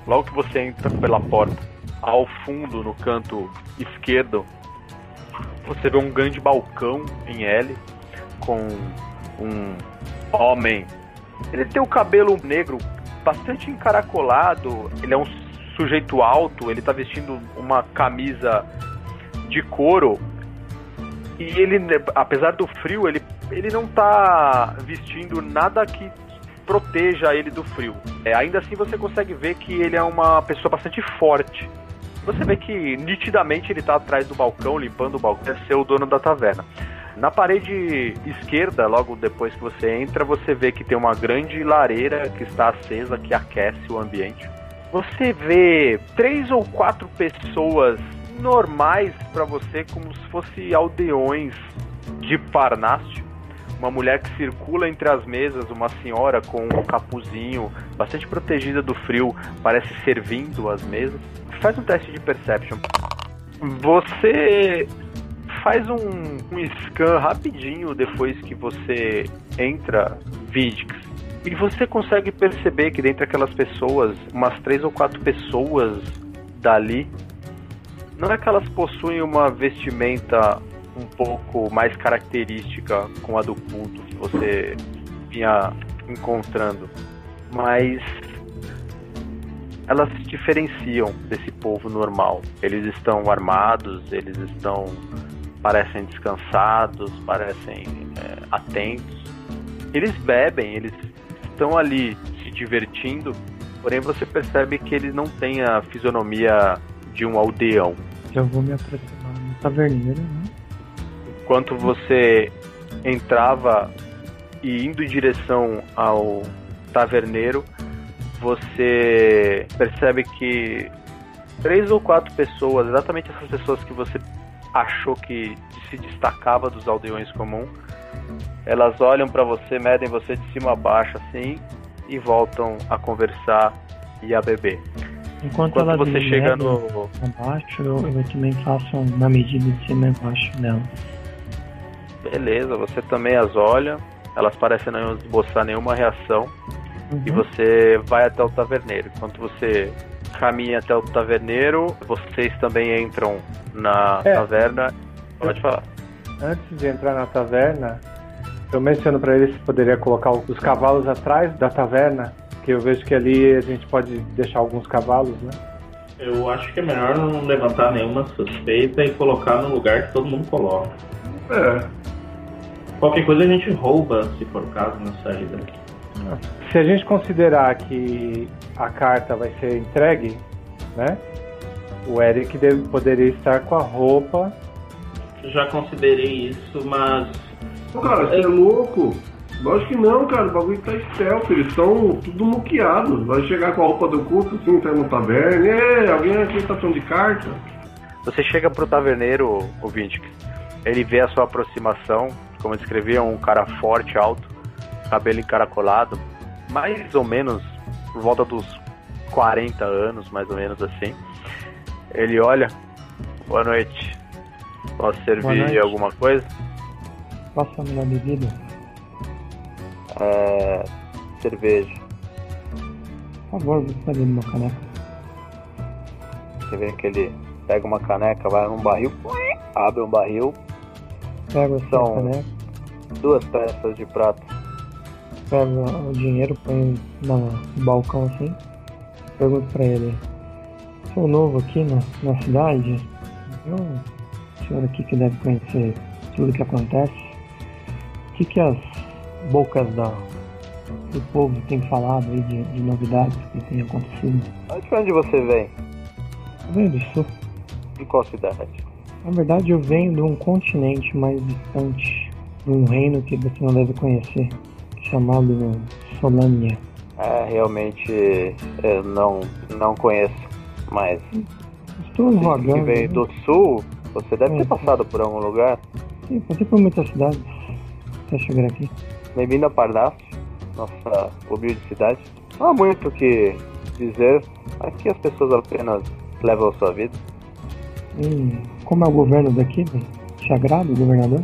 [SPEAKER 2] logo que você entra pela porta, ao fundo, no canto esquerdo, você vê um grande balcão em L com um homem. Ele tem o cabelo negro bastante encaracolado, ele é um sujeito alto, ele tá vestindo uma camisa de couro. E ele, apesar do frio, ele, ele não tá vestindo nada que proteja ele do frio. É, ainda assim você consegue ver que ele é uma pessoa bastante forte. Você vê que nitidamente ele tá atrás do balcão, limpando o balcão, deve ser o dono da taverna. Na parede esquerda, logo depois que você entra, você vê que tem uma grande lareira que está acesa, que aquece o ambiente. Você vê três ou quatro pessoas normais para você, como se fossem aldeões de Parnaste. Uma mulher que circula entre as mesas, uma senhora com um capuzinho, bastante protegida do frio, parece servindo as mesas. Faz um teste de perception. Você faz um, um scan rapidinho depois que você entra, Vidix. E você consegue perceber que dentre aquelas pessoas, umas três ou quatro pessoas dali, não é que elas possuem uma vestimenta um pouco mais característica com a do culto que você vinha encontrando, mas elas se diferenciam desse povo normal. Eles estão armados, eles estão parecem descansados, parecem é, atentos. Eles bebem, eles estão ali se divertindo, porém você percebe que eles não têm a fisionomia de um aldeão.
[SPEAKER 4] Eu vou me aproximar no taverneiro, né?
[SPEAKER 2] Enquanto você entrava e indo em direção ao taverneiro, você percebe que três ou quatro pessoas, exatamente essas pessoas que você achou que se destacava dos aldeões comuns, elas olham para você, medem você de cima a baixo assim e voltam a conversar e a beber.
[SPEAKER 4] Enquanto,
[SPEAKER 2] Enquanto
[SPEAKER 4] ela
[SPEAKER 2] você chega no.
[SPEAKER 4] abaixo, eu, eu também faço uma medida de cima e embaixo dela.
[SPEAKER 2] Beleza, você também as olha, elas parecem não esboçar nenhuma reação e
[SPEAKER 4] Uhum.
[SPEAKER 2] você vai até o taverneiro. Enquanto você caminha até o taverneiro, vocês também entram na
[SPEAKER 8] É.
[SPEAKER 2] taverna. Pode falar.
[SPEAKER 8] Antes de entrar na taverna, eu menciono pra ele se poderia colocar os cavalos atrás da taverna, que eu vejo que ali a gente pode deixar alguns cavalos, né?
[SPEAKER 7] Eu acho que é melhor não levantar nenhuma suspeita e colocar no lugar que todo mundo coloca.
[SPEAKER 6] É,
[SPEAKER 7] Qualquer coisa a gente rouba, se for o caso, na saída.
[SPEAKER 8] Se a gente considerar que a carta vai ser entregue, né? O Eric deve, poderia estar com a roupa.
[SPEAKER 7] Já considerei isso, mas
[SPEAKER 6] Ô, cara, você é louco? Lógico que não, cara. O bagulho tá stealth. Eles estão tudo muqueados. Vai chegar com a roupa do culto, assim, entrar no taverna. É, alguém aqui tá falando de carta?
[SPEAKER 2] Você chega pro taverneiro, o Vindic. Ele vê a sua aproximação, como eu descrevi, é um cara forte, alto, cabelo encaracolado, mais ou menos por volta dos 40 anos, mais ou menos assim. Ele olha, boa noite. Posso servir
[SPEAKER 4] noite.
[SPEAKER 2] alguma coisa?
[SPEAKER 4] Faça a melhor bebida.
[SPEAKER 2] É, cerveja.
[SPEAKER 4] Por favor, gostaria de uma caneca.
[SPEAKER 2] Você vê que ele pega uma caneca, vai num barril, abre um barril,
[SPEAKER 4] Pega essa
[SPEAKER 2] São-
[SPEAKER 4] caneca,
[SPEAKER 2] duas peças de prata.
[SPEAKER 4] pega o dinheiro, põe no balcão assim. Pergunto pra ele. Sou novo aqui na, na cidade. Eu, o senhor aqui que deve conhecer tudo que acontece. O que, que as bocas da, do povo têm falado aí de, de novidades que têm acontecido?
[SPEAKER 2] De onde você vem?
[SPEAKER 4] Eu venho do sul.
[SPEAKER 2] De qual cidade?
[SPEAKER 4] Na verdade, eu venho de um continente mais distante, de um reino que você não deve conhecer, chamado Solânia.
[SPEAKER 2] É, realmente eu não, não conheço, mas
[SPEAKER 4] Estou
[SPEAKER 2] que
[SPEAKER 4] vagando.
[SPEAKER 2] veio do sul, você deve ter
[SPEAKER 4] É.
[SPEAKER 2] passado por algum lugar.
[SPEAKER 4] Sim, passei por muitas cidades até chegar aqui.
[SPEAKER 2] Bem-vindo a Parnasse, nossa humilde cidade. Não há muito o que dizer, aqui as pessoas apenas levam a sua vida.
[SPEAKER 4] E como é o governo daqui, né? te agrada o governador?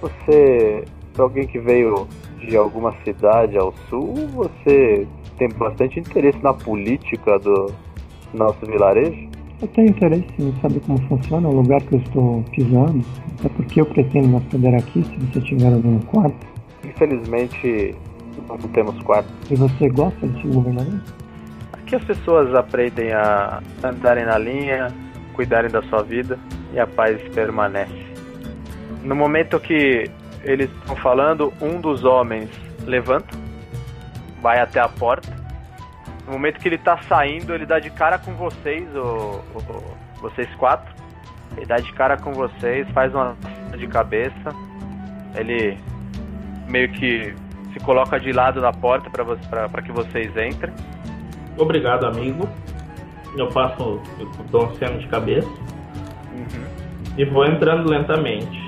[SPEAKER 2] Você, para alguém que veio de alguma cidade ao sul, você tem bastante interesse na política do nosso vilarejo?
[SPEAKER 4] Eu tenho interesse em saber como funciona o lugar que eu estou pisando, até porque eu pretendo me hospedar aqui se você tiver algum quarto.
[SPEAKER 2] Infelizmente, não temos quarto.
[SPEAKER 4] E você gosta desse governador?
[SPEAKER 2] Aqui as pessoas aprendem a andarem na linha, cuidarem da sua vida e a paz permanece. No momento que eles estão falando, um dos homens levanta, vai até a porta. No momento que ele tá saindo, ele dá de cara com vocês, o, o- vocês quatro. Ele dá de cara com vocês, faz uma de cabeça. Ele meio que se coloca de lado na porta para que vocês entrem.
[SPEAKER 7] Obrigado, amigo. Eu passo, eu dou um de cabeça e vou entrando lentamente.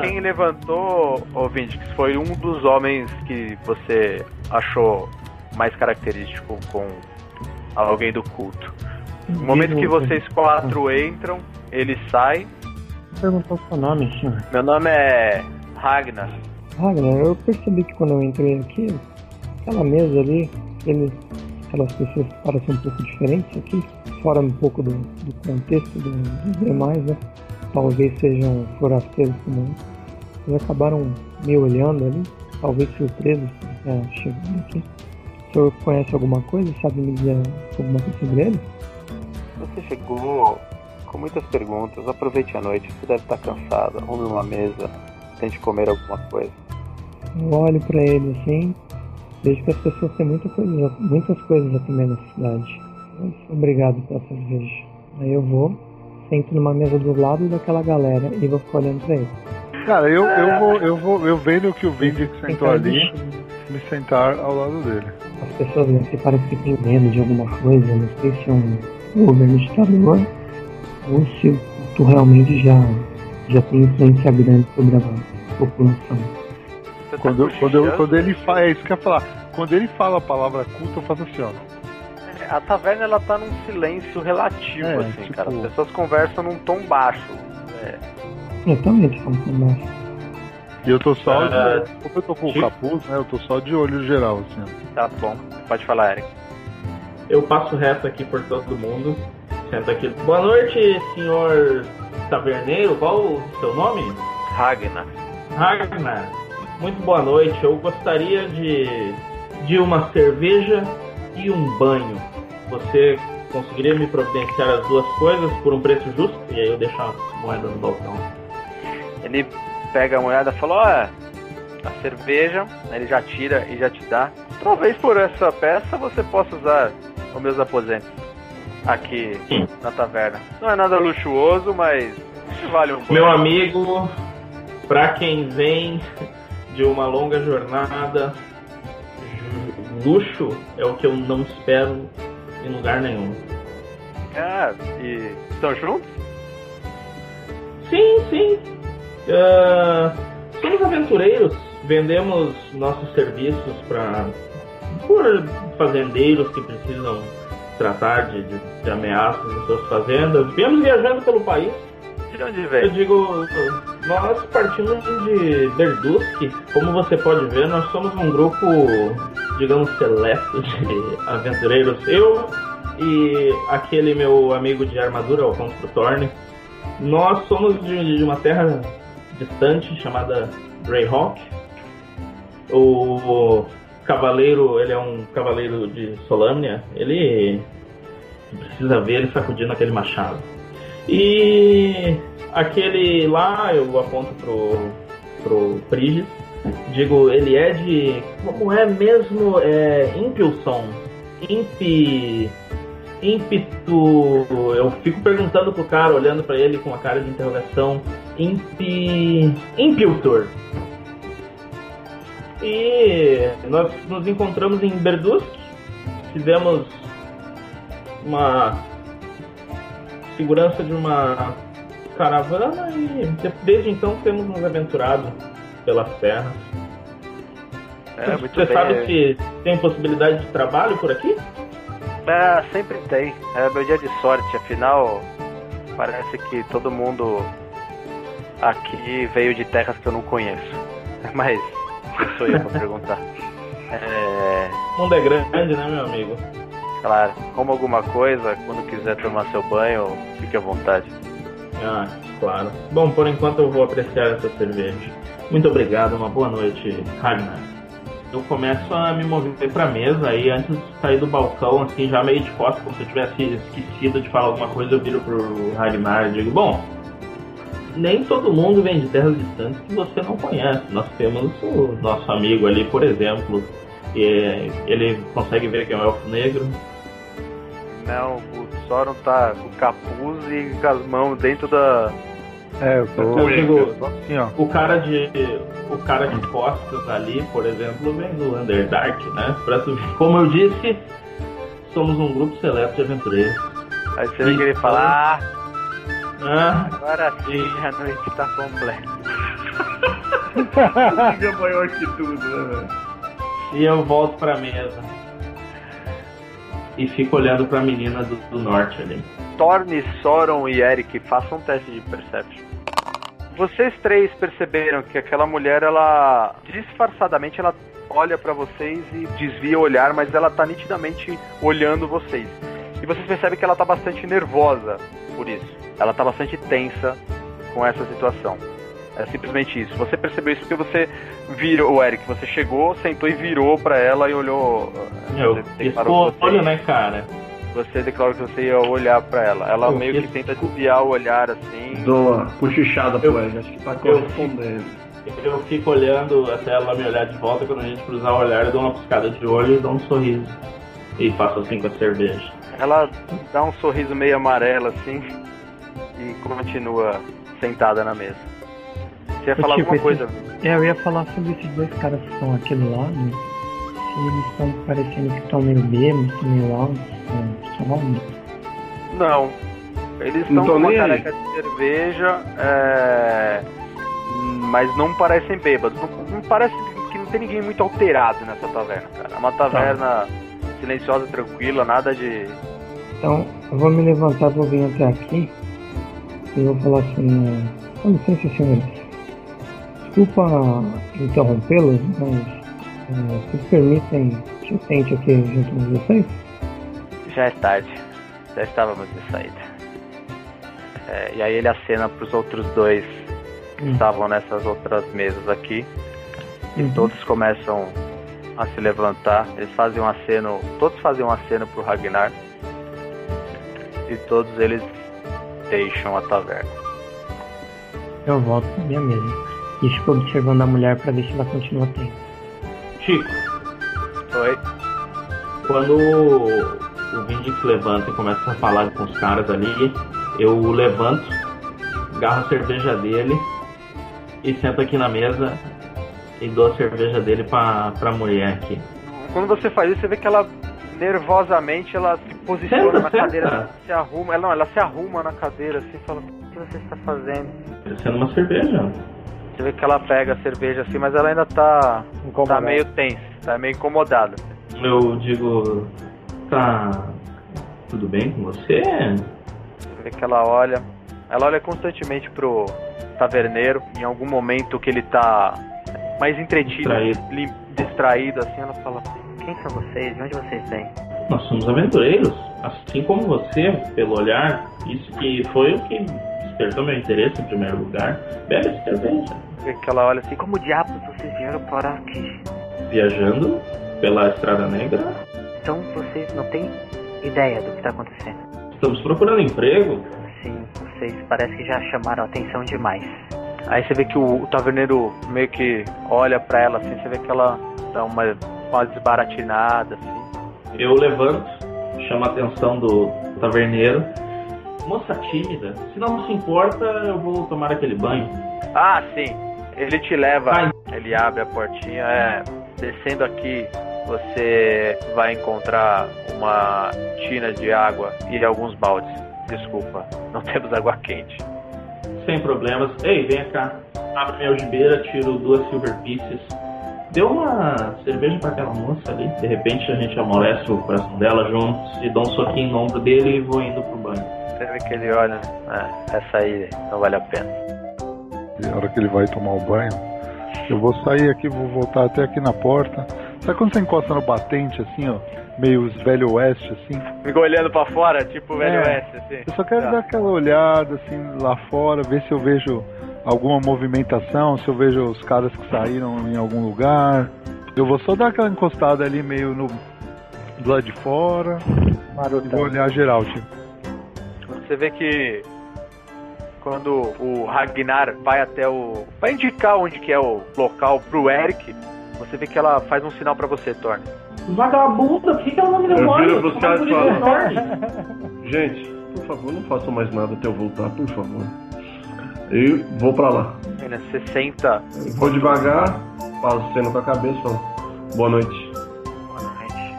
[SPEAKER 2] Quem levantou, ouvinte, que foi um dos homens que você achou mais característico com alguém do culto. No momento que vocês quatro entram, ele sai.
[SPEAKER 4] Perguntou o seu nome, senhor.
[SPEAKER 2] Meu nome é Ragnar.
[SPEAKER 4] Ragnar, eu percebi que quando eu entrei aqui, aquela mesa ali, ele, aquelas pessoas parecem um pouco diferentes aqui, fora um pouco do, do contexto do- dos demais, né? Talvez sejam forasteiros comuns. Eles acabaram me olhando ali, talvez surpresos estar chegando aqui. O senhor conhece alguma coisa? Sabe me dizer alguma coisa sobre ele?
[SPEAKER 2] Você chegou com muitas perguntas. Aproveite a noite. Você deve estar cansado. Arrume uma mesa. Tente comer alguma coisa.
[SPEAKER 4] Eu olho pra ele assim, vejo que as pessoas têm muita coisa, muitas coisas a comer na cidade. Mas obrigado pela cerveja. Aí eu vou, sento numa mesa do lado daquela galera e vou ficar olhando pra ele.
[SPEAKER 5] Cara, eu, eu vou, eu vou, eu vendo que o Vindic sentou ali, me sentar ao lado dele.
[SPEAKER 4] As pessoas né, que parecem que têm medo de alguma coisa, não sei se é um governo ditador ou se tu realmente já, já tem influência grande sobre a população.
[SPEAKER 2] Você tá
[SPEAKER 5] Quando, quando, eu- quando ele fala, é isso que eu ia falar. quando ele fala a palavra culto, eu faço assim, ó.
[SPEAKER 2] A taverna ela tá num silêncio relativo,
[SPEAKER 5] É,
[SPEAKER 2] assim,
[SPEAKER 5] tipo-
[SPEAKER 2] cara. As pessoas conversam num tom baixo. É,
[SPEAKER 4] Eu também tô falando com baixo.
[SPEAKER 5] E eu tô só.
[SPEAKER 7] Ah,
[SPEAKER 5] de, como eu tô com o capuz, né? Eu tô só de olho geral, assim,
[SPEAKER 2] tá bom. Pode falar, Eric.
[SPEAKER 7] Eu passo reto aqui por todo mundo. Sento aqui. Boa noite, senhor taverneiro. Qual o seu nome?
[SPEAKER 2] Ragnar.
[SPEAKER 7] Ragnar. Muito boa noite. Eu gostaria de, de uma cerveja e um banho. Você conseguiria me providenciar as duas coisas por um preço justo? E aí eu deixo a moeda no balcão.
[SPEAKER 2] Ele pega a moeda e fala, olha, a cerveja, né, ele já tira e já te dá. Talvez por essa peça você possa usar os meus aposentos aqui
[SPEAKER 7] Sim.
[SPEAKER 2] na taverna. Não é nada luxuoso, mas vale um
[SPEAKER 7] Meu
[SPEAKER 2] banho.
[SPEAKER 7] amigo, pra quem vem de uma longa jornada, luxo é o que eu não espero em lugar nenhum.
[SPEAKER 2] Ah, e estão juntos?
[SPEAKER 7] Sim, sim. Ah, somos aventureiros. Vendemos nossos serviços para por fazendeiros que precisam tratar de, de- de ameaças em suas fazendas. Viemos viajando pelo país.
[SPEAKER 2] De onde
[SPEAKER 7] Eu
[SPEAKER 2] veio?
[SPEAKER 7] digo, nós partimos de Berduski. Como você pode ver, nós somos um grupo, digamos, seleto de <laughs> aventureiros. Eu e aquele meu amigo de armadura, o Alfonso Torne, nós somos de, de uma terra distante chamada Greyhawk. O cavaleiro, ele é um cavaleiro de Solâmnia. Ele precisa ver ele sacudindo aquele machado. E aquele lá, eu aponto pro, pro Prigis, digo, ele é de. Como é mesmo? É. Impulson. Imp. Ímpeto. Eu fico perguntando pro cara, olhando pra ele com uma cara de interrogação. Imp. Impultor. E nós nos encontramos em Berdusk. Fizemos uma segurança de uma caravana e de- desde então temos nos aventurado pelas terras.
[SPEAKER 2] É,
[SPEAKER 7] Você
[SPEAKER 2] bem.
[SPEAKER 7] sabe se tem possibilidade de trabalho por aqui?
[SPEAKER 2] É, sempre tem. É meu dia de sorte, afinal, parece que todo mundo aqui veio de terras que eu não conheço. <laughs> Mas sou eu pra perguntar? <laughs> É,
[SPEAKER 7] O mundo é grande, né, meu amigo?
[SPEAKER 2] Claro, como alguma coisa, quando quiser tomar seu banho, fique à vontade.
[SPEAKER 7] Ah, claro. Bom, por enquanto eu vou apreciar essa cerveja. Muito obrigado, uma boa noite, Ragnar. Eu começo a me mover pra mesa aí antes de sair do balcão, assim, já meio de costas, como se eu tivesse esquecido de falar alguma coisa, eu viro pro Ragnar e digo, bom, nem todo mundo vem de terras distantes que você não conhece. Nós temos o nosso amigo ali, por exemplo, e ele consegue ver que é um elfo negro.
[SPEAKER 2] Não, o Soron tá com o capuz e com as mãos dentro da.
[SPEAKER 5] É, eu tô.
[SPEAKER 7] Eu digo,
[SPEAKER 5] assim, ó.
[SPEAKER 7] O cara de. O cara de costas ali, por exemplo, vem do Underdark, né? Pra tu- Como eu disse, somos um grupo seleto de aventureiros.
[SPEAKER 2] Aí você vê que ele fala, ah,
[SPEAKER 7] Ah,
[SPEAKER 2] agora sim a noite tá completa. <laughs>
[SPEAKER 6] Maior que tudo, né, velho?
[SPEAKER 7] e eu volto pra mesa. E fico olhando pra menina do, do norte ali.
[SPEAKER 2] Torne, Soron e Eric, façam um teste de Perception. Vocês três perceberam que aquela mulher, ela disfarçadamente, ela olha pra vocês e desvia o olhar, mas ela tá nitidamente olhando vocês. E vocês percebem que ela tá bastante nervosa por isso. Ela tá bastante tensa com essa situação. É simplesmente isso. Você percebeu isso porque você virou, o Eric, você chegou, sentou e virou pra ela e olhou.
[SPEAKER 7] Eu
[SPEAKER 2] você
[SPEAKER 7] pisco
[SPEAKER 2] declarou
[SPEAKER 7] o
[SPEAKER 2] que você-
[SPEAKER 7] olho, né, cara?
[SPEAKER 2] você declarou que você ia olhar pra ela. Ela
[SPEAKER 7] Eu
[SPEAKER 2] meio que tenta desviar o olhar assim.
[SPEAKER 6] Dou uma cochichada
[SPEAKER 7] Eu-
[SPEAKER 6] pro Ed, acho que tá
[SPEAKER 7] eu-
[SPEAKER 6] correspondendo.
[SPEAKER 7] Eu fico olhando até ela me olhar de volta. Quando a gente cruzar o olhar, eu dou uma piscada de olho e dou um sorriso. E faço assim com a cerveja.
[SPEAKER 2] Ela dá um sorriso meio amarelo assim e continua sentada na mesa. Você ia falar
[SPEAKER 4] Tipo,
[SPEAKER 2] alguma
[SPEAKER 4] esse-
[SPEAKER 2] coisa?
[SPEAKER 4] É, eu ia falar sobre esses dois caras que estão aqui do lado. Se eles estão parecendo que estão meio bêbados, estão meio altos, estão altos.
[SPEAKER 2] Não. Eles estão com uma caneca de cerveja, é, mas não parecem bêbados. Não, não parece que não tem ninguém muito alterado nessa taverna, cara. É uma taverna silenciosa, tranquila, nada de.
[SPEAKER 4] Então, eu vou me levantar, vou vir até aqui e vou falar assim: com licença, senhores. Desculpa interrompê-los, mas é, vocês permitem eu sente aqui junto com vocês?
[SPEAKER 2] Já é tarde. Já estávamos de saída. É, e aí ele acena para os outros dois que
[SPEAKER 4] Hum.
[SPEAKER 2] estavam nessas outras mesas aqui. E
[SPEAKER 4] Uhum.
[SPEAKER 2] todos começam a se levantar. Eles fazem um aceno. Todos fazem um aceno pro Ragnar. E todos eles deixam a taverna.
[SPEAKER 4] Eu volto pra minha mesa. E fico observando a mulher pra ver se ela continua tensa.
[SPEAKER 7] Chico,
[SPEAKER 2] Oi?
[SPEAKER 7] quando o Vindix levanta e começa a falar com os caras ali, eu levanto, agarro a cerveja dele e sento aqui na mesa e dou a cerveja dele pra, pra mulher aqui.
[SPEAKER 2] Quando você faz isso, você vê que ela nervosamente ela se posiciona
[SPEAKER 7] Senta,
[SPEAKER 2] na
[SPEAKER 7] senta.
[SPEAKER 2] cadeira, se arruma, ela não, ela se arruma na cadeira assim, e fala: "O que você está fazendo?"
[SPEAKER 7] Sendo uma cerveja.
[SPEAKER 2] Você vê que ela pega a cerveja assim, mas ela ainda tá tá meio tensa, tá meio incomodada.
[SPEAKER 7] Eu digo, tá tudo bem com você?
[SPEAKER 2] Você vê que ela olha, ela olha constantemente pro taverneiro, em algum momento que ele tá mais entretido,
[SPEAKER 7] Distraído.
[SPEAKER 2] distraído assim, ela fala: "Quem são vocês? De onde vocês vêm?"
[SPEAKER 7] Nós somos aventureiros, assim como você, pelo olhar. Isso que foi o que despertou meu interesse em primeiro lugar. Bebe essa cerveja.
[SPEAKER 2] Que ela olha assim: "Como diabos vocês vieram para aqui?"
[SPEAKER 7] Viajando pela Estrada Negra,
[SPEAKER 2] Então vocês não têm ideia do que está acontecendo.
[SPEAKER 7] estamos procurando emprego.
[SPEAKER 2] Sim, vocês parece que já chamaram a atenção demais. Aí você vê que o, o taverneiro meio que olha pra ela assim, você vê que ela dá uma, uma desbaratinada assim.
[SPEAKER 7] Eu levanto, chamo a atenção do taverneiro. Moça tímida, se não se importa, eu vou tomar aquele banho.
[SPEAKER 2] Ah, sim. Ele te leva,
[SPEAKER 7] Ai.
[SPEAKER 2] ele abre a portinha, é, descendo aqui, você vai encontrar uma tina de água e alguns baldes. Desculpa, não <laughs> temos água quente.
[SPEAKER 7] Sem problemas. Ei, vem cá. Abre minha algibeira, tiro duas silver pieces. Deu uma cerveja pra aquela moça ali. De repente a gente amolece o coração dela juntos e dá um soquinho no ombro dele e vou indo pro banho.
[SPEAKER 2] Você vê que ele olha, é, essa aí não vale a pena.
[SPEAKER 5] E a hora que ele vai tomar o banho, eu vou sair aqui, vou voltar até aqui na porta. Sabe quando você encosta no batente, assim, ó? Meio os velho oeste, assim?
[SPEAKER 2] Fica olhando pra fora, tipo o velho
[SPEAKER 5] É.
[SPEAKER 2] oeste, assim.
[SPEAKER 5] Eu só quero
[SPEAKER 2] Tá.
[SPEAKER 5] dar aquela olhada, assim, lá fora, ver se eu vejo alguma movimentação, se eu vejo os caras que saíram em algum lugar. Eu vou só dar aquela encostada ali, meio no do lado de fora, e vou
[SPEAKER 8] Marotão.
[SPEAKER 5] olhar geral, tipo.
[SPEAKER 2] Você vê que quando o Ragnar vai até o. vai indicar onde que é o local pro Eric, você vê que ela faz um sinal pra você, Thorne.
[SPEAKER 7] Vagabunda, por que, que ela não me
[SPEAKER 6] Eu viro pros caras e falo. <laughs> Gente, por favor, não façam mais nada até eu voltar, por favor. E vou pra lá.
[SPEAKER 2] Menina, Você senta.
[SPEAKER 6] Vou devagar, passo ceno com a cabeça falo, boa noite.
[SPEAKER 2] Boa noite.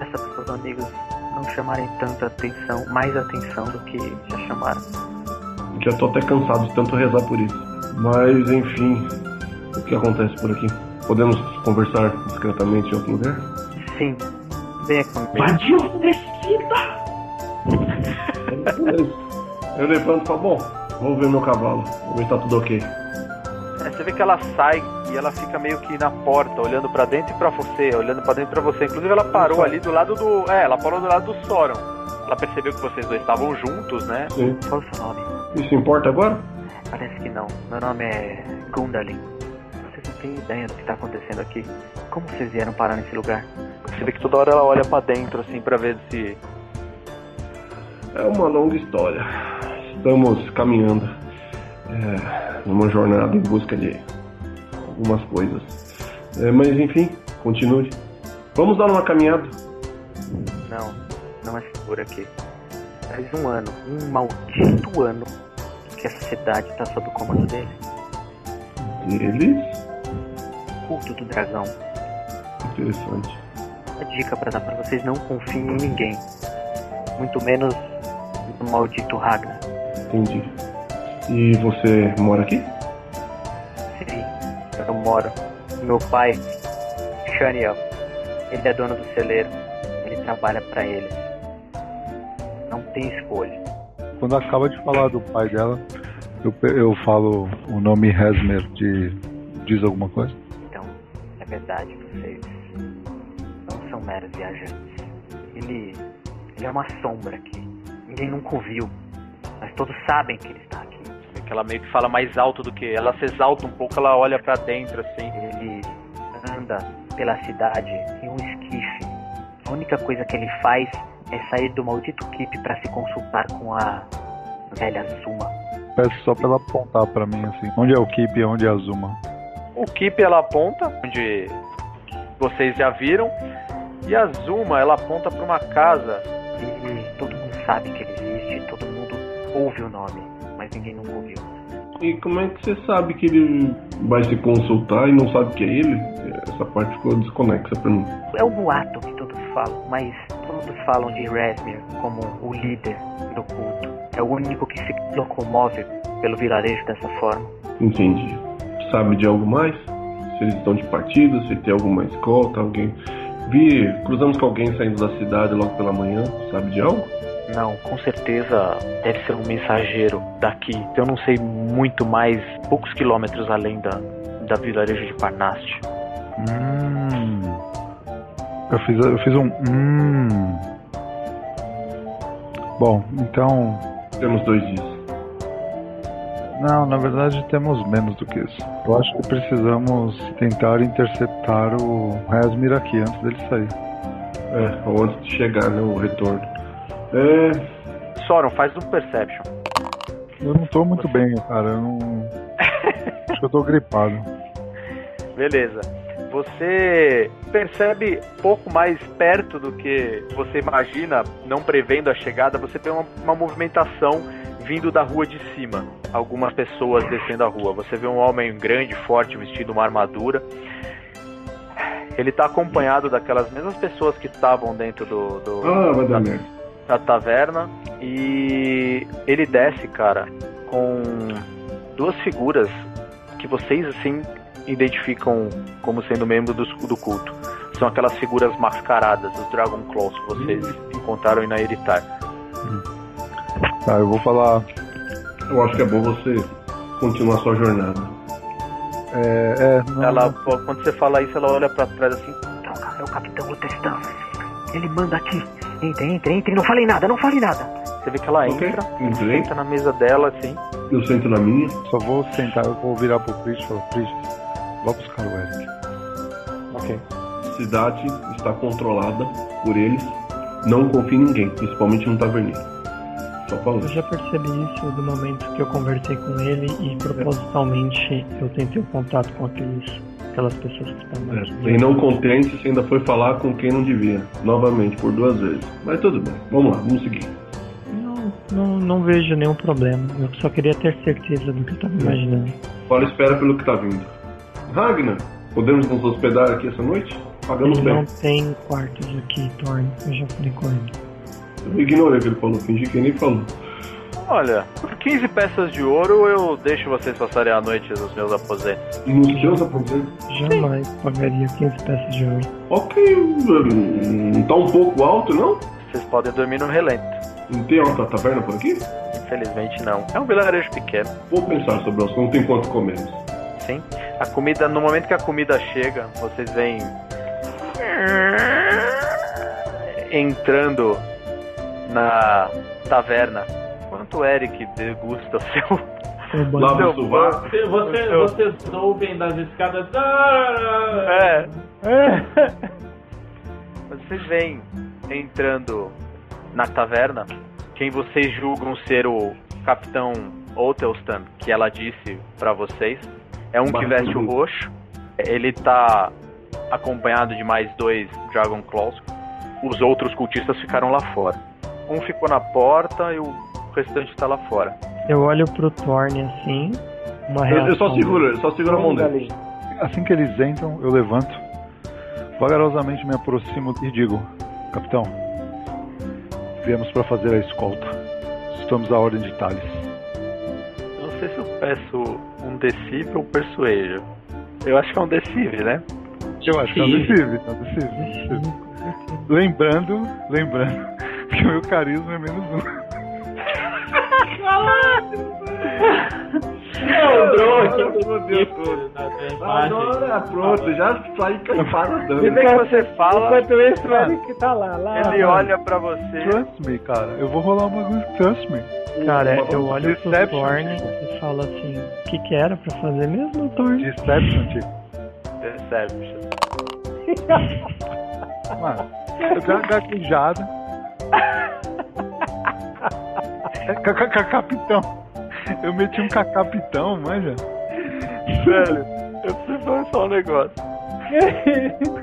[SPEAKER 2] Essa para seus amigos não chamarem tanta atenção, mais atenção do que já chamaram.
[SPEAKER 6] Já tô até cansado de tanto rezar por isso. Mas, enfim, o que acontece por aqui? Podemos conversar discretamente em outro lugar?
[SPEAKER 2] Sim, venha comigo.
[SPEAKER 7] Vadio!
[SPEAKER 6] Beleza. <laughs> Eu levanto e falo, bom, vou ver meu cavalo, vou ver se tá tudo ok.
[SPEAKER 2] É, você vê que ela sai e ela fica meio que na porta, olhando pra dentro e pra você, olhando pra dentro e pra você. Inclusive ela parou ali do lado do. É, ela parou do lado do Soron. Ela percebeu que vocês dois estavam juntos, né?
[SPEAKER 6] Sim.
[SPEAKER 2] Qual o seu nome?
[SPEAKER 6] Isso importa agora?
[SPEAKER 2] Parece que não. Meu nome é Gundalin. Vocês não têm ideia do que tá acontecendo aqui. Como vocês vieram parar nesse lugar? Você vê que toda hora ela olha pra dentro, assim, pra ver se.
[SPEAKER 6] É uma longa história. Estamos caminhando é, numa jornada em busca de algumas coisas. É, mas enfim, continue. Vamos dar uma caminhada.
[SPEAKER 2] Não, não é seguro aqui. Faz um ano, um maldito ano, que essa cidade tá sob o comando dele.
[SPEAKER 6] Eles?
[SPEAKER 2] Culto do dragão.
[SPEAKER 6] Interessante.
[SPEAKER 2] A dica pra dar pra vocês não confiem em ninguém. Muito menos no maldito Ragnar.
[SPEAKER 6] Entendi. E você mora aqui?
[SPEAKER 2] Sim, eu moro. Meu pai, Shaniel,
[SPEAKER 3] Ele é dono do celeiro. Ele trabalha para eles. Não tem escolha.
[SPEAKER 5] Quando acaba de falar do pai dela, eu, eu falo o nome Hesmer de. diz alguma coisa?
[SPEAKER 3] Então, é verdade, vocês não são meros viajantes. Ele, ele é uma sombra aqui. Ninguém nunca ouviu. Mas todos sabem que ele está aqui.
[SPEAKER 2] Que ela meio que fala mais alto do que. Ela se exalta um pouco, ela olha pra dentro assim.
[SPEAKER 3] Ele anda pela cidade em um esquife. A única coisa que ele faz é sair do maldito Keep para se consultar com a velha Zuma.
[SPEAKER 5] Peço só pra ela apontar pra mim assim. Onde é o Keep e onde é a Zuma?
[SPEAKER 2] O Keep ela aponta, onde vocês já viram. E a Zuma ela aponta pra uma casa.
[SPEAKER 3] E todo mundo sabe que ele existe, todo mundo ouve o nome, mas ninguém nunca ouviu.
[SPEAKER 6] E como é que você sabe que ele vai se consultar e não sabe que é ele? Essa parte ficou desconexa pra mim.
[SPEAKER 3] É o boato que todos falam, mas todos falam de Resmir como o líder do culto. É o único que se locomove pelo vilarejo dessa forma.
[SPEAKER 6] Entendi. Sabe de algo mais? Se eles estão de partida, se tem alguma escolta, alguém. Vi, cruzamos com alguém saindo da cidade logo pela manhã, sabe de algo?
[SPEAKER 3] Não, com certeza deve ser um mensageiro daqui. Eu não sei muito mais, poucos quilômetros além da, da vilarejo de Parnast.
[SPEAKER 5] Hum. Eu fiz, eu fiz um. Hum. Bom, então.
[SPEAKER 6] Temos dois dias.
[SPEAKER 5] Não, na verdade temos menos do que isso. Eu acho que precisamos tentar interceptar o Resmir aqui antes dele sair.
[SPEAKER 6] É, ou antes de chegar, né? O retorno. É.
[SPEAKER 2] Soron, faz um perception.
[SPEAKER 5] Eu não tô muito bem, cara. Eu não. <laughs> acho que eu tô gripado.
[SPEAKER 2] Beleza. Você percebe pouco mais perto do que você imagina, não prevendo a chegada, você tem uma, uma movimentação vindo da rua de cima. Algumas pessoas descendo a rua. Você vê um homem grande, forte, vestido uma armadura. Ele tá acompanhado daquelas mesmas pessoas que estavam dentro do, do-
[SPEAKER 6] Ah,
[SPEAKER 2] da, da taverna. E ele desce, cara, com duas figuras que vocês assim identificam como sendo membro do, do culto. São aquelas figuras mascaradas, os Dragon Claws que vocês encontraram em Nairitar.
[SPEAKER 5] Tá, eu vou falar.
[SPEAKER 6] Eu acho que é bom você continuar sua jornada.
[SPEAKER 5] É, é, não,
[SPEAKER 2] Ela, quando você fala isso, ela olha pra trás assim.
[SPEAKER 3] Droga, é o Capitão Lutestan. Ele manda aqui. Entre, entre, entre. Não falei nada, não falei nada.
[SPEAKER 2] Você vê que ela
[SPEAKER 6] Ok,
[SPEAKER 2] entra,
[SPEAKER 6] entrei.
[SPEAKER 2] senta na mesa dela assim.
[SPEAKER 6] Eu sento na minha.
[SPEAKER 5] só vou sentar, eu vou virar pro Chris e falar: Chris, vá buscar o Eric.
[SPEAKER 8] Ok.
[SPEAKER 6] Cidade está controlada por eles. Não confie em ninguém, principalmente no taverneiro. Só falando.
[SPEAKER 4] Eu já percebi isso do momento que eu conversei com ele e propositalmente eu tentei o contato com aqueles, aquelas pessoas que estavam aqui.
[SPEAKER 6] É, e não contente, você ainda foi falar com quem não devia. Novamente, por duas vezes. Mas tudo bem. Vamos lá, vamos seguir.
[SPEAKER 4] Não, não, não vejo nenhum problema. Eu só queria ter certeza do que eu estava imaginando.
[SPEAKER 6] Agora espera pelo que tá vindo. Ragnar, podemos nos hospedar aqui essa noite? Pagamos
[SPEAKER 4] Ele
[SPEAKER 6] bem.
[SPEAKER 4] não tem quartos aqui, Thorne. Eu já falei com ele.
[SPEAKER 6] Eu ignorei o que ele falou, fingi que nem falou.
[SPEAKER 2] Olha, por 15 peças de ouro eu deixo vocês passarem a noite nos meus aposentos.
[SPEAKER 6] Nos seus aposentos.
[SPEAKER 4] Jamais pagaria 15 peças de ouro.
[SPEAKER 6] Ok, hum, tá um pouco alto, não?
[SPEAKER 2] Vocês podem dormir no relento.
[SPEAKER 6] Não tem outra taverna por aqui?
[SPEAKER 2] Infelizmente não. É um vilarejo pequeno.
[SPEAKER 6] Vou pensar sobre o assunto enquanto comemos.
[SPEAKER 2] Sim. A comida, no momento que a comida chega, vocês veem entrando na taverna. Enquanto o Eric degusta seu,
[SPEAKER 4] O <laughs>
[SPEAKER 6] Lava sovaco.
[SPEAKER 7] Você, você, vocês ouvem das escadas. "Ah!"
[SPEAKER 2] É. <laughs> Vocês veem entrando na taverna quem vocês julgam ser o capitão Otelstan, que ela disse pra vocês. É um que veste o roxo. Ele tá acompanhado de mais dois Dragon Claws. Os outros cultistas ficaram lá fora. Um ficou na porta e o restante tá lá fora.
[SPEAKER 4] Eu olho pro Thorne assim. Uma
[SPEAKER 6] Eu, eu só seguro, eu só seguro a mão dele.
[SPEAKER 5] Assim que eles entram, eu levanto, vagarosamente me aproximo e digo: Capitão, viemos para fazer a escolta. Estamos à ordem de Thales.
[SPEAKER 2] Não sei se eu peço um decível ou persuasion. Eu acho que é um decível, né?
[SPEAKER 5] Eu acho que é um deceive, é um deceive. Lembrando, lembrando <laughs> que o meu carisma é menos um.
[SPEAKER 6] Deus, todo. Agora, pronto, já saí cansado dando.
[SPEAKER 2] Bem que você fala,
[SPEAKER 8] Enquanto isso, o Eric tá lá, lá.
[SPEAKER 2] ele olha pra você.
[SPEAKER 5] Trust me, cara. Eu vou rolar um bagulho. Trust me.
[SPEAKER 4] Cara, eu olho pro. Thorne e falo assim, o que que era pra fazer mesmo, Thorne?
[SPEAKER 5] Deception, tipo.
[SPEAKER 2] Deception. <laughs>
[SPEAKER 5] Mano, eu dei uma gaguejada. É, ca- ca- ca- Capitão. Eu meti um capitão, manja.
[SPEAKER 2] Velho, eu preciso falar só um negócio. <laughs>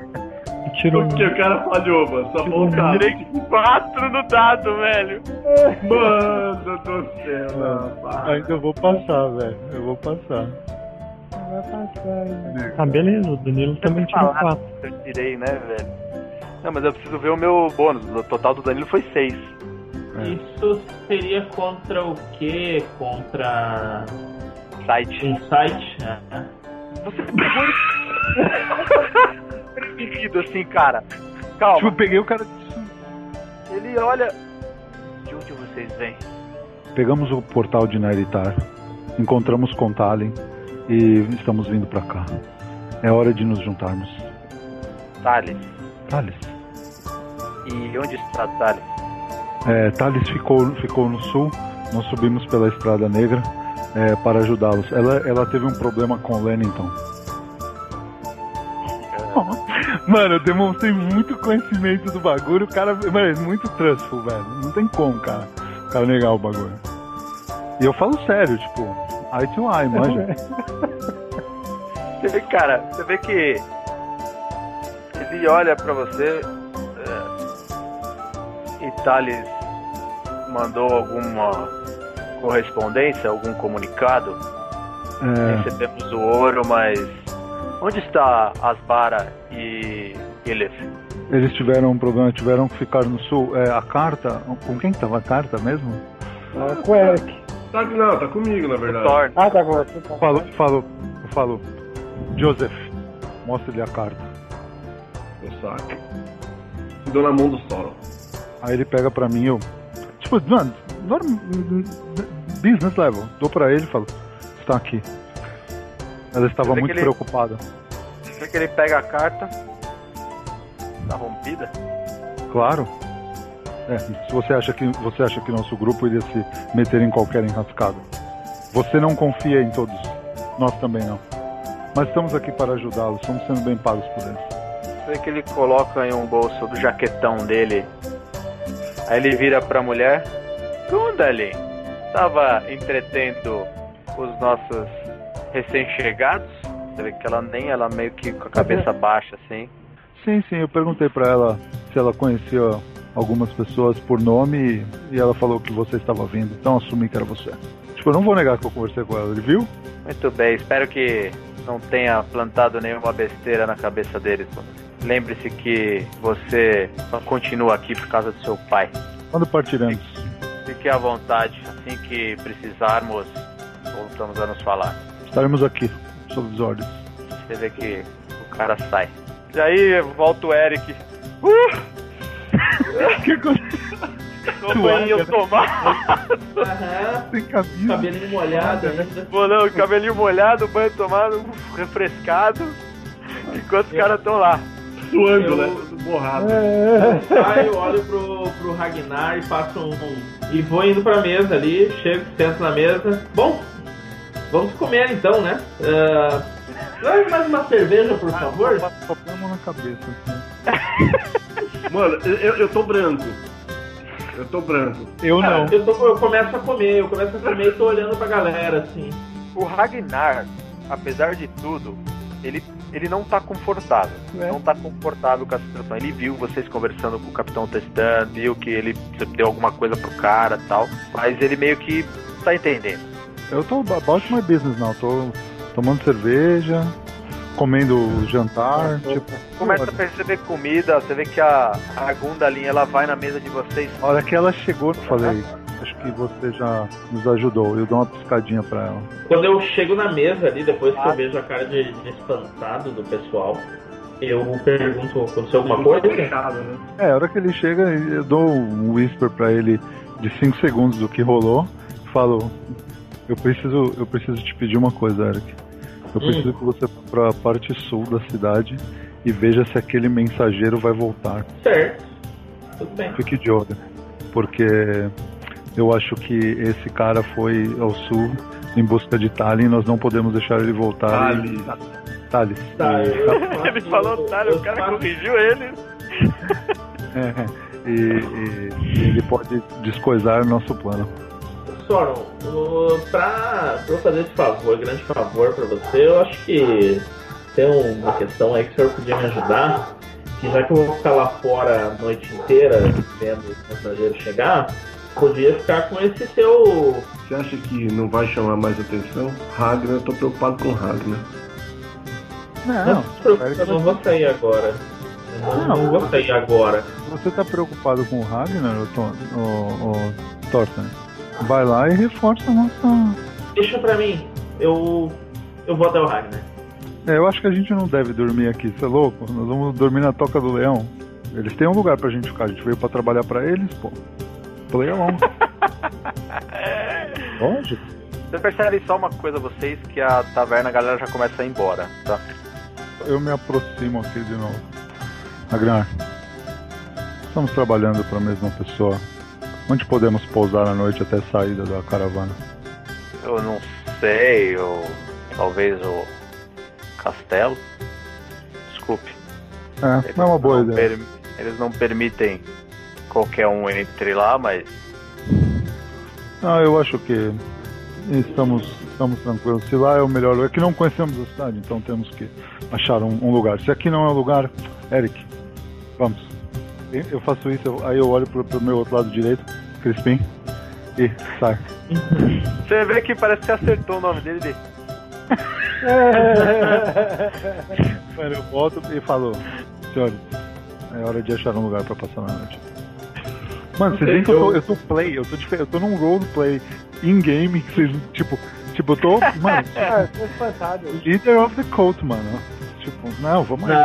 [SPEAKER 4] Tiro um...
[SPEAKER 6] Porque o cara falhou, mano. Só voltar.
[SPEAKER 2] Tirei quatro no dado, velho. <laughs>
[SPEAKER 6] Mano do céu. rapaz.
[SPEAKER 5] Ainda eu vou passar, velho. Eu vou passar.
[SPEAKER 8] Vai passar, né?
[SPEAKER 4] Ah, beleza, o Danilo também tirou
[SPEAKER 2] falar.
[SPEAKER 4] quatro.
[SPEAKER 2] Eu tirei, né, velho? Não, mas eu preciso ver o meu bônus. O total do Danilo foi seis.
[SPEAKER 7] Isso seria contra o quê? Contra
[SPEAKER 2] Site.
[SPEAKER 7] Insight? É.
[SPEAKER 2] Você pegou <laughs> prevenido assim, cara. Calma.
[SPEAKER 5] Tipo, eu peguei o cara.
[SPEAKER 2] Ele olha. De onde vocês vêm?
[SPEAKER 5] Pegamos o portal de Nairitar, encontramos com Tallinn e estamos vindo pra cá. É hora de nos juntarmos.
[SPEAKER 2] Thales.
[SPEAKER 5] Thales.
[SPEAKER 2] E onde está Thales?
[SPEAKER 5] É, Thales ficou, ficou no sul, nós subimos pela Estrada Negra é, para ajudá-los. Ela, ela teve um problema com Lennington. Mano, eu demonstrei muito conhecimento do bagulho. O cara, mano, é muito trustful, velho. Não tem como, cara. O cara negar o bagulho. E eu falo sério, tipo, eye to eye, manja. <laughs>
[SPEAKER 2] Você vê, cara, você vê que ele olha pra você é, e Thales mandou alguma correspondência, algum comunicado.
[SPEAKER 5] É,
[SPEAKER 2] Recebemos o ouro, mas onde está Asbara e Elif?
[SPEAKER 5] eles tiveram um problema, tiveram que ficar no sul. É, a carta, com quem que tava a carta mesmo?
[SPEAKER 8] Ah, com o Eric.
[SPEAKER 6] Tá, não, tá comigo, na verdade.
[SPEAKER 2] Thorn.
[SPEAKER 8] Ah, tá bom. Tá.
[SPEAKER 5] Falou, falou, falou. Joseph, mostra-lhe a carta.
[SPEAKER 6] Eu saco. Dou na mão do Sauron.
[SPEAKER 5] Aí ele pega pra mim, eu. Tipo, mano, norm, business level. Dou pra ele e falo, está aqui. Ela estava muito
[SPEAKER 2] ele-
[SPEAKER 5] preocupada.
[SPEAKER 2] Você que ele pega a carta. Tá rompida?
[SPEAKER 5] Claro. É, se você acha que você acha que nosso grupo iria se meter em qualquer enrascada. Você não confia em todos. Nós também não. Mas estamos aqui para ajudá-los, estamos sendo bem pagos por eles.
[SPEAKER 2] Você vê que ele coloca em um bolso do jaquetão dele. Aí ele vira pra mulher. Gundali, estava entretendo os nossos recém-chegados. Você vê que ela nem, ela meio que com a cabeça baixa assim.
[SPEAKER 5] Sim, sim, eu perguntei pra ela se ela conhecia algumas pessoas por nome e- ela falou que você estava vindo, então assumi que era você. Tipo, eu não vou negar que eu conversei com ela, ele viu?
[SPEAKER 2] Muito bem, espero que não tenha plantado nenhuma besteira na cabeça deles. mano. Lembre-se que você só continua aqui por causa do seu pai.
[SPEAKER 5] Quando partiremos?
[SPEAKER 2] Fique à vontade, assim que precisarmos, voltamos a nos falar.
[SPEAKER 5] Estaremos aqui, sob os ordens.
[SPEAKER 2] Você vê que o cara sai. E aí volta o Eric. Uh! <laughs>
[SPEAKER 5] que coisa
[SPEAKER 2] No banho tomado.
[SPEAKER 7] Aham.
[SPEAKER 5] sem camisa.
[SPEAKER 7] Cabelinho molhado ainda.
[SPEAKER 2] Pô, não, cabelinho molhado, banho tomado, uf, refrescado. Enquanto os caras estão lá.
[SPEAKER 6] Suando,
[SPEAKER 7] Eu-
[SPEAKER 6] né? Borrado.
[SPEAKER 7] Aí eu olho pro, pro Ragnar e faço um, um- E vou indo pra mesa ali, chego, sento na mesa. Bom, vamos comer então, né? Uh, traz mais uma cerveja, por favor.
[SPEAKER 5] Só põe a mão na cabeça. Assim. <laughs>
[SPEAKER 6] Mano, eu, eu tô branco. Eu tô branco.
[SPEAKER 5] Eu
[SPEAKER 7] Cara,
[SPEAKER 5] não.
[SPEAKER 7] Eu, tô- eu começo a comer, eu começo a comer e tô olhando pra galera, assim.
[SPEAKER 2] O Ragnar, apesar de tudo, ele, ele não tá confortável.
[SPEAKER 8] É.
[SPEAKER 2] Não tá confortável com a situação. Ele viu vocês conversando com o Capitão Testan, viu que ele deu alguma coisa pro cara e tal. Mas ele meio que tá entendendo.
[SPEAKER 5] Eu tô about my business não. Tô tomando cerveja, comendo jantar. Tipo,
[SPEAKER 2] Começa a perceber comida, você vê que a, a Gundalin ela vai na mesa de vocês.
[SPEAKER 5] a hora que ela chegou, eu falei, acho que você já nos ajudou. Eu dou uma piscadinha pra ela.
[SPEAKER 7] Quando eu chego na mesa ali, depois que eu vejo a cara de, de espantado do pessoal, Eu pergunto, aconteceu alguma coisa?
[SPEAKER 6] Né?
[SPEAKER 5] É, a hora que ele chega, eu dou um whisper pra ele de 5 segundos do que rolou. Falo, eu preciso, eu preciso te pedir uma coisa, Eric. Eu
[SPEAKER 7] Hum.
[SPEAKER 5] preciso que você vá pra parte sul da cidade e veja se aquele mensageiro vai voltar.
[SPEAKER 7] Certo. Tudo bem.
[SPEAKER 5] Fique de olho, porque eu acho que esse cara foi ao sul em busca de Tallinn e nós não podemos deixar ele voltar.
[SPEAKER 6] Tallinn.
[SPEAKER 5] E... Thales.
[SPEAKER 7] Tá, eu
[SPEAKER 2] Ele falou
[SPEAKER 7] eu
[SPEAKER 2] o cara corrigiu ele.
[SPEAKER 5] É, e, e- e ele pode descoisar nosso plano.
[SPEAKER 7] Soron, o- pra, pra eu fazer esse favor, grande favor pra você, eu acho que tem uma questão aí que o senhor podia me ajudar. Que já que eu vou ficar lá fora a noite inteira vendo o mensageiro chegar, podia ficar com esse seu.
[SPEAKER 6] Você acha que não vai chamar mais atenção? Ragnar, eu tô preocupado com Ragnar.
[SPEAKER 7] Não, se preocupe, eu não vou sair agora. Não,
[SPEAKER 5] Não.
[SPEAKER 7] não vou sair agora.
[SPEAKER 5] Você tá preocupado com o Ragnar, o, o, o Thorsten? Vai lá e reforça a nossa.
[SPEAKER 7] Deixa pra mim, eu. Eu vou até o Ragnar.
[SPEAKER 5] É, eu acho que a gente não deve dormir aqui, você é louco? Nós vamos dormir na Toca do Leão. Eles têm um lugar pra gente ficar, a gente veio pra trabalhar pra eles, pô. Play along. Lógico. <laughs>
[SPEAKER 2] Você percebe só uma coisa, vocês, que a taverna a galera já começa a ir embora, tá?
[SPEAKER 5] Eu me aproximo aqui de novo. Ragnar, estamos trabalhando para a mesma pessoa. Onde podemos pousar à noite até a saída da caravana?
[SPEAKER 2] Eu não sei, ou talvez o castelo. Desculpe.
[SPEAKER 5] É, não é uma boa ideia.
[SPEAKER 2] per- Eles não permitem qualquer um entre lá, mas
[SPEAKER 5] Ah, eu acho que estamos, estamos tranquilos. Se lá é o melhor lugar, é que não conhecemos a cidade, então temos que achar um, um lugar. Se aqui não é o lugar, Eric, vamos. Eu- faço isso, eu- aí eu olho pro, pro meu outro lado direito, Crispim, e sai.
[SPEAKER 2] você vê que parece que acertou o nome dele. de-
[SPEAKER 5] Mano, <laughs> eu volto e falo, senhores, é hora de achar um lugar pra passar a noite. Mano, vocês veem que eu tô, eu tô play, eu tô, eu tô num roleplay in-game, que vocês, tipo, tipo, eu tô, <laughs> mano,
[SPEAKER 8] Ah, tô espantado.
[SPEAKER 5] leader of the cult, mano. Tipo, não, vamos aí.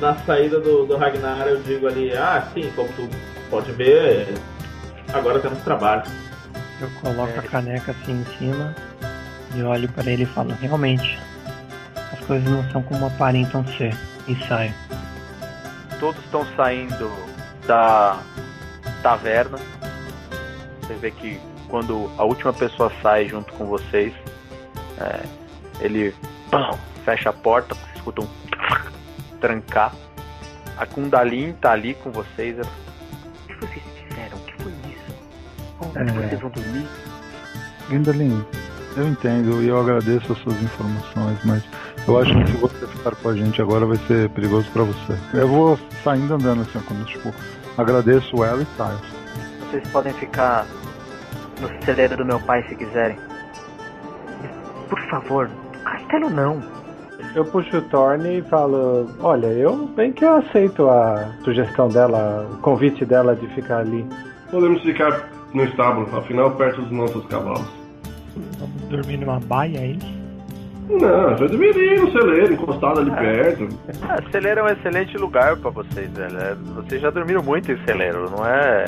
[SPEAKER 7] Na, saída do, do Ragnar eu digo ali, ah sim, como tu pode ver, agora temos trabalho.
[SPEAKER 4] Eu coloco a caneca assim em cima e olho para ele e falo, realmente, as coisas não são como aparentam ser. E saio.
[SPEAKER 2] Todos estão saindo da taverna. Você vê que quando a última pessoa sai junto com vocês, é, ele pam, fecha a porta, vocês escutam um trancar. A Kundalin tá ali com vocês. ela, O que vocês fizeram? O que foi isso? Onde
[SPEAKER 5] É.
[SPEAKER 2] vocês vão dormir?
[SPEAKER 5] Grindelin, eu entendo e eu agradeço as suas informações, mas eu acho que se você ficar com a gente agora vai ser perigoso pra você. Eu vou saindo andando assim, como tipo, agradeço ela e saio.
[SPEAKER 2] Vocês podem ficar no celeiro do meu pai se quiserem. Por favor, castelo não.
[SPEAKER 8] Eu puxo o Thorne e falo, olha, eu bem que eu aceito a sugestão dela, o convite dela de ficar ali.
[SPEAKER 6] Podemos ficar no estábulo, afinal perto dos nossos cavalos.
[SPEAKER 4] Vamos dormir numa baia, é isso?
[SPEAKER 6] Não, eu deveria ir no celeiro, encostado ali perto.
[SPEAKER 2] Ah, celeiro é um excelente lugar pra vocês, velho. É, Vocês já dormiram muito em celeiro, não é?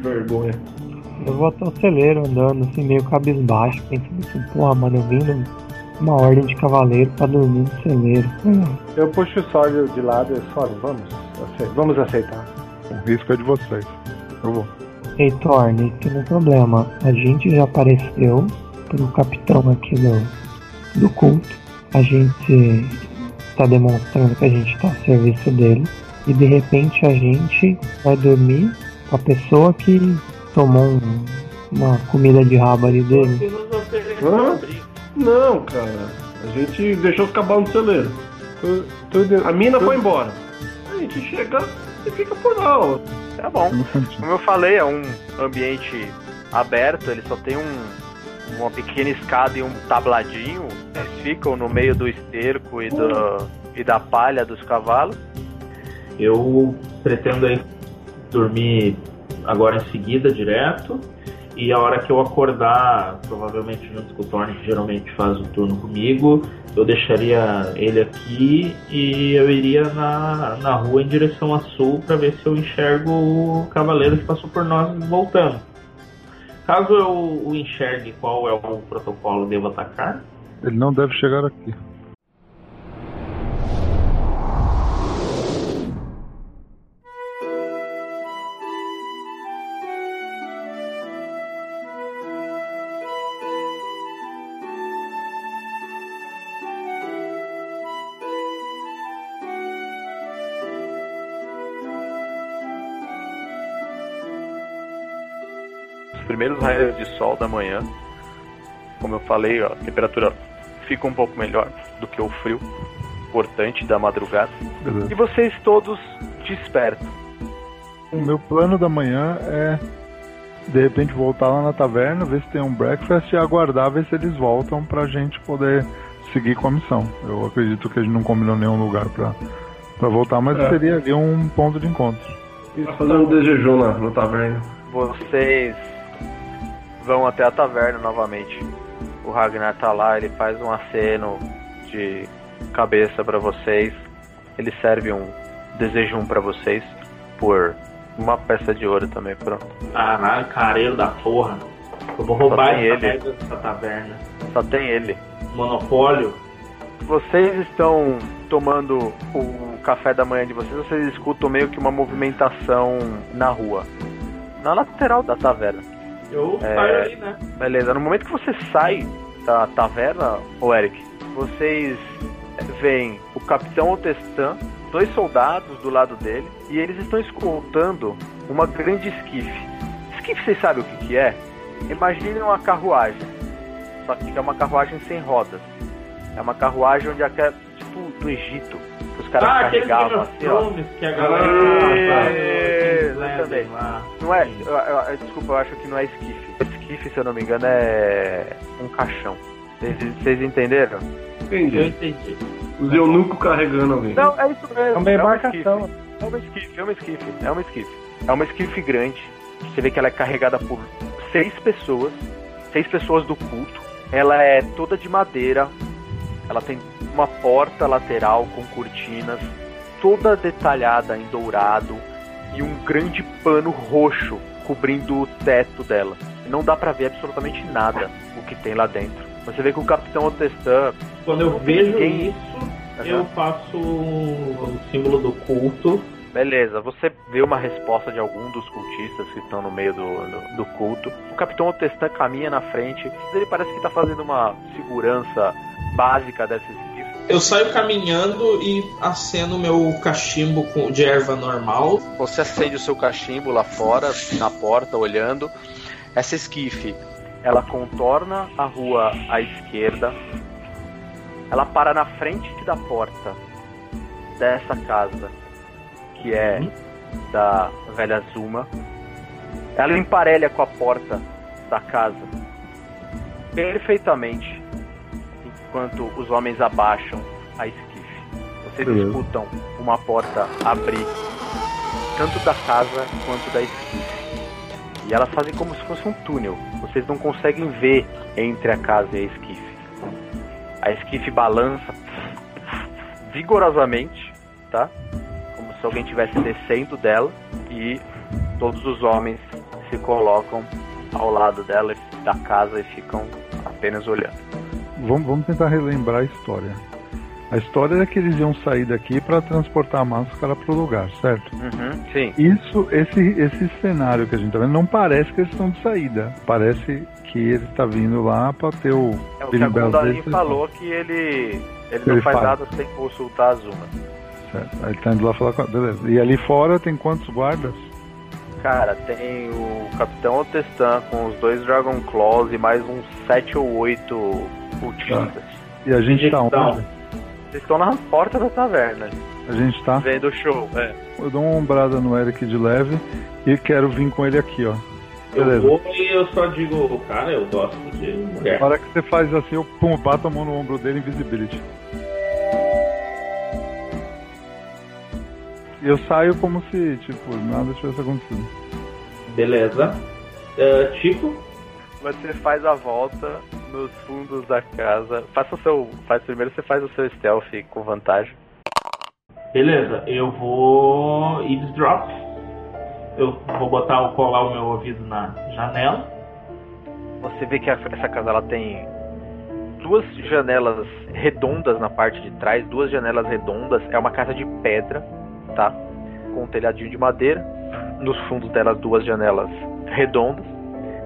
[SPEAKER 6] Vergonha.
[SPEAKER 4] Eu vou até o celeiro andando assim, meio cabisbaixo, pensando assim, porra, mano, eu vim uma ordem de cavaleiro pra dormir no celeiro. Hum,
[SPEAKER 8] Eu puxo o Sólio de lado e Sólio, vamos, vamos aceitar.
[SPEAKER 5] O risco é de vocês. Eu vou.
[SPEAKER 4] Ei, Thorne, tem um problema. A gente já apareceu pro capitão aqui do, do culto. A gente tá demonstrando que a gente tá a serviço dele. E de repente a gente vai dormir com a pessoa que tomou um- uma comida de rabo ali dele.
[SPEAKER 7] Você nos ofereceu
[SPEAKER 6] Hã?
[SPEAKER 7] abrigo.
[SPEAKER 6] Não, cara. A gente deixou os cavalos no celeiro.
[SPEAKER 8] Tu- tudo,
[SPEAKER 6] A mina
[SPEAKER 8] tudo-
[SPEAKER 6] foi embora. A gente chega e fica por lá, ó.
[SPEAKER 2] Tá bom. Como eu falei, é um ambiente aberto, ele só tem um, uma pequena escada e um tabladinho. Eles ficam no meio do esterco e, do, e da palha dos cavalos.
[SPEAKER 7] Eu pretendo aí dormir agora em seguida direto E a hora que eu acordar, provavelmente junto com o Thorne, que geralmente faz o turno comigo, eu deixaria ele aqui e eu iria na, na rua em direção a sul para ver se eu enxergo o cavaleiro que passou por nós voltando. Caso eu o enxergue qual é o protocolo, devo atacar?
[SPEAKER 5] Ele não deve chegar aqui.
[SPEAKER 2] Primeiros raios de sol da manhã, como eu falei, ó, a temperatura fica um pouco melhor do que o frio importante da madrugada.
[SPEAKER 5] Beleza.
[SPEAKER 2] E vocês todos despertam.
[SPEAKER 5] O meu plano da manhã é de repente voltar lá na taverna, ver se tem um breakfast e aguardar ver se eles voltam pra gente poder seguir com a missão. Eu acredito que a gente não combinou nenhum lugar pra, pra voltar, mas
[SPEAKER 6] É.
[SPEAKER 5] seria ali um ponto de encontro.
[SPEAKER 6] Isso, fazer um desejum na, na taverna.
[SPEAKER 2] Vocês vão até a taverna novamente. O Ragnar tá lá, ele faz um aceno de cabeça pra vocês. Ele serve um desejum pra vocês por uma peça de ouro também, pronto.
[SPEAKER 7] Caralho, careiro da porra. Eu vou roubar essa
[SPEAKER 2] ele.
[SPEAKER 7] taverna.
[SPEAKER 2] Só tem ele.
[SPEAKER 7] Monopólio?
[SPEAKER 2] Vocês estão tomando o café da manhã de vocês, vocês escutam meio que uma movimentação na rua. Na lateral da taverna.
[SPEAKER 7] Eu
[SPEAKER 2] É.
[SPEAKER 7] saio aí, né?
[SPEAKER 2] Beleza, no momento que você sai da taverna, ô Eric, vocês veem o Capitão Otestan, dois soldados do lado dele, e eles estão escoltando uma grande esquife. Esquife, vocês sabem o que, que é? Imaginem uma carruagem, só que é uma carruagem sem rodas. É uma carruagem onde é tipo do Egito, que os caras
[SPEAKER 7] ah,
[SPEAKER 2] carregavam assim, ó.
[SPEAKER 7] Que a galera
[SPEAKER 2] É,
[SPEAKER 7] tá,
[SPEAKER 2] exatamente.
[SPEAKER 7] lá.
[SPEAKER 2] Não é, eu- eu- desculpa, eu acho que não é esquife. Esquife, se eu não me engano, é um caixão. Vocês- entenderam?
[SPEAKER 7] Eu
[SPEAKER 6] Entendi.
[SPEAKER 7] entendi.
[SPEAKER 6] Os eunucos carregando alguém.
[SPEAKER 2] Não, é isso mesmo.
[SPEAKER 8] É uma embarcação.
[SPEAKER 2] esquife. É uma esquife, é uma esquife, é uma esquife. É uma esquife grande. Você vê que ela é carregada por seis pessoas. Seis pessoas do culto. Ela é toda de madeira. Ela tem uma porta lateral com cortinas, toda detalhada em dourado e um grande pano roxo cobrindo o teto dela. Não dá pra ver absolutamente nada o que tem lá dentro. Você vê que o Capitão Otestan
[SPEAKER 7] Quando eu vejo
[SPEAKER 2] Ninguém-
[SPEAKER 7] isso, eu faço o símbolo do culto.
[SPEAKER 2] Beleza, você vê uma resposta de algum dos cultistas que estão no meio do, do, do culto. O Capitão Otestan caminha na frente. Ele parece que tá fazendo uma segurança básica dessa esquife.
[SPEAKER 7] Eu saio caminhando e aceno meu cachimbo com, de erva normal.
[SPEAKER 2] Você acende o seu cachimbo lá fora, na porta, olhando. Essa esquife, ela contorna a rua à esquerda. Ela para na frente da porta dessa casa, que é da velha Zuma. Ela emparelha com a porta da casa perfeitamente, enquanto os homens abaixam a esquife. Vocês escutam uma porta abrir, tanto da casa quanto da esquife. E elas fazem como se fosse um túnel. Vocês não conseguem ver entre a casa e a esquife. A esquife balança vigorosamente, tá? Como se alguém estivesse descendo dela e todos os homens se colocam ao lado dela da casa e ficam apenas olhando.
[SPEAKER 5] Vamos, vamos tentar relembrar a história. A história é que eles iam sair daqui para transportar a máscara para o lugar, certo?
[SPEAKER 2] Uhum, sim.
[SPEAKER 5] Isso, esse, esse cenário que a gente tá vendo, não parece que eles estão de saída. Parece que ele tá vindo lá para ter o.
[SPEAKER 2] É o que a falou que ele ele não
[SPEAKER 5] Ele
[SPEAKER 2] faz nada sem consultar a Zuma.
[SPEAKER 5] Certo. Aí ele tá indo lá falar com a. Beleza. E ali fora tem quantos guardas?
[SPEAKER 2] Cara, tem o Capitão Otestan com os dois Dragon Claws e mais uns 7 ou 8 cultistas.
[SPEAKER 5] E a gente tá
[SPEAKER 7] Então.
[SPEAKER 5] onde?
[SPEAKER 2] Vocês estão na porta da taverna,
[SPEAKER 5] A gente tá.
[SPEAKER 2] vendo o show. É.
[SPEAKER 5] Eu dou uma ombrada no Eric de leve e quero vir com ele aqui, ó.
[SPEAKER 7] Eu
[SPEAKER 5] Beleza.
[SPEAKER 7] vou e eu só digo, cara, eu gosto de mulher.
[SPEAKER 5] Na hora que você faz assim, eu pum, bato a mão no ombro dele, invisibility. E eu saio como se, tipo, nada tivesse acontecido.
[SPEAKER 7] Beleza. Uh, Chico,
[SPEAKER 2] Você faz a volta nos fundos da casa. Faça o seu. Faz primeiro você faz o seu stealth com vantagem.
[SPEAKER 7] Beleza, eu vou eavesdrop. Eu vou botar o colar o meu ouvido na janela.
[SPEAKER 2] Você vê que a- essa casa ela tem duas janelas redondas na parte de trás, duas janelas redondas. É uma casa de pedra, tá? Com um telhadinho de madeira. Nos fundos dela duas janelas redondas.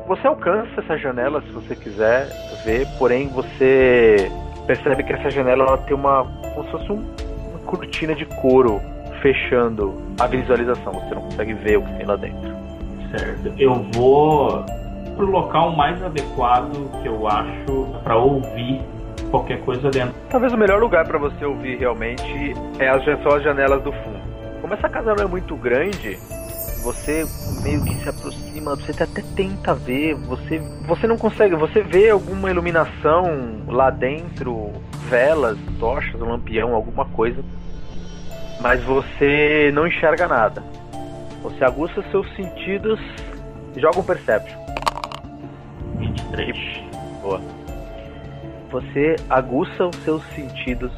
[SPEAKER 2] Você alcança essa janela se você quiser ver, porém você percebe que essa janela ela tem uma como se fosse um- uma cortina de couro fechando a visualização. Você não consegue ver o que tem lá dentro.
[SPEAKER 7] Certo. Eu vou pro local mais adequado que eu acho pra ouvir qualquer coisa dentro.
[SPEAKER 2] Talvez o melhor lugar para você ouvir realmente é as, são as janelas do fundo. Como essa casa não é muito grande, você meio que se aproxima, você até tenta ver, você, você não consegue, você vê alguma iluminação lá dentro, velas, tochas, um lampião, alguma coisa, mas você não enxerga nada. Você aguça seus sentidos, joga um perception.
[SPEAKER 7] 23.
[SPEAKER 2] Boa. Você aguça os seus sentidos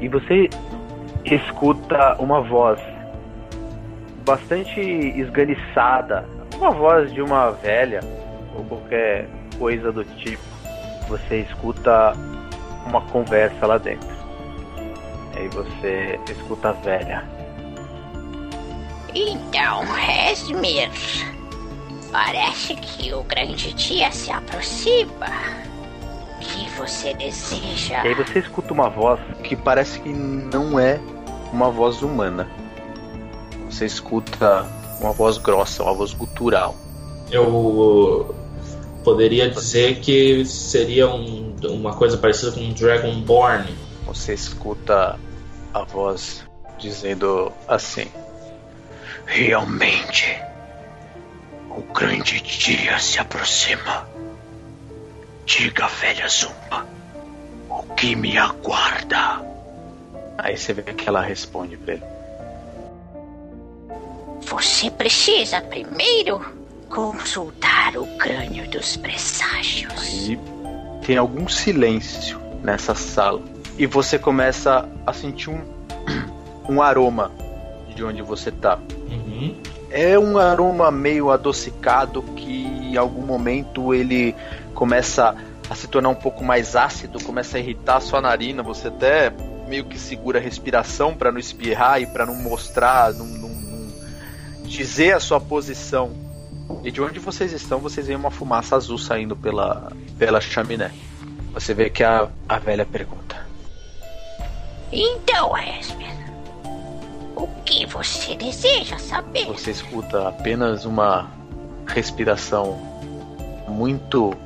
[SPEAKER 2] e você escuta uma voz bastante esganiçada, uma voz de uma velha ou qualquer coisa do tipo. Você escuta uma conversa lá dentro. Aí você escuta a velha.
[SPEAKER 10] Então, Resmir, parece que o grande dia se aproxima. O que você deseja?
[SPEAKER 2] E aí você escuta uma voz
[SPEAKER 3] que parece que não é uma voz humana. Você escuta uma voz grossa, uma voz gutural.
[SPEAKER 7] Eu poderia dizer que seria um- uma coisa parecida com um Dragonborn.
[SPEAKER 3] Você escuta a voz dizendo assim:
[SPEAKER 1] Realmente, o grande dia se aproxima. Diga, velha Zumba, o que me aguarda?
[SPEAKER 3] Aí você vê que ela responde pra ele.
[SPEAKER 10] Você precisa primeiro consultar o crânio dos presságios.
[SPEAKER 3] E tem algum silêncio nessa sala. E você começa a sentir um, <clears throat> um aroma de onde você tá.
[SPEAKER 7] Uhum.
[SPEAKER 3] É um aroma meio adocicado que em algum momento ele começa a se tornar um pouco mais ácido, começa a irritar a sua narina, você até meio que segura a respiração para não espirrar e para não mostrar, não, não- dizer a sua posição. E de onde vocês estão, vocês veem uma fumaça azul saindo pela, pela chaminé. Você vê que a, a velha pergunta:
[SPEAKER 10] Então, Resmir, o que você deseja saber?
[SPEAKER 3] Você escuta apenas uma respiração muito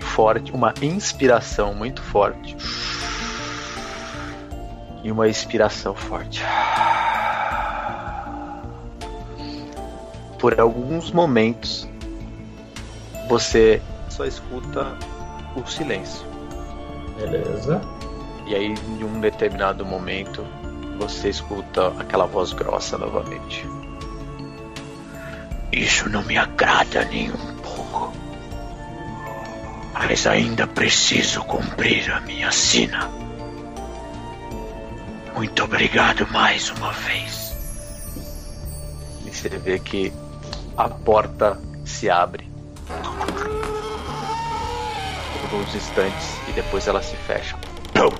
[SPEAKER 3] forte, uma inspiração muito forte e uma expiração forte. Por alguns momentos você só escuta o silêncio.
[SPEAKER 7] Beleza.
[SPEAKER 3] E aí, em um determinado momento, você escuta aquela voz grossa novamente.
[SPEAKER 1] Isso não me agrada nem um pouco. Mas ainda preciso cumprir a minha sina. Muito obrigado mais uma vez.
[SPEAKER 3] E você vê que a porta se abre por uns instantes e depois ela se fecha. Pum!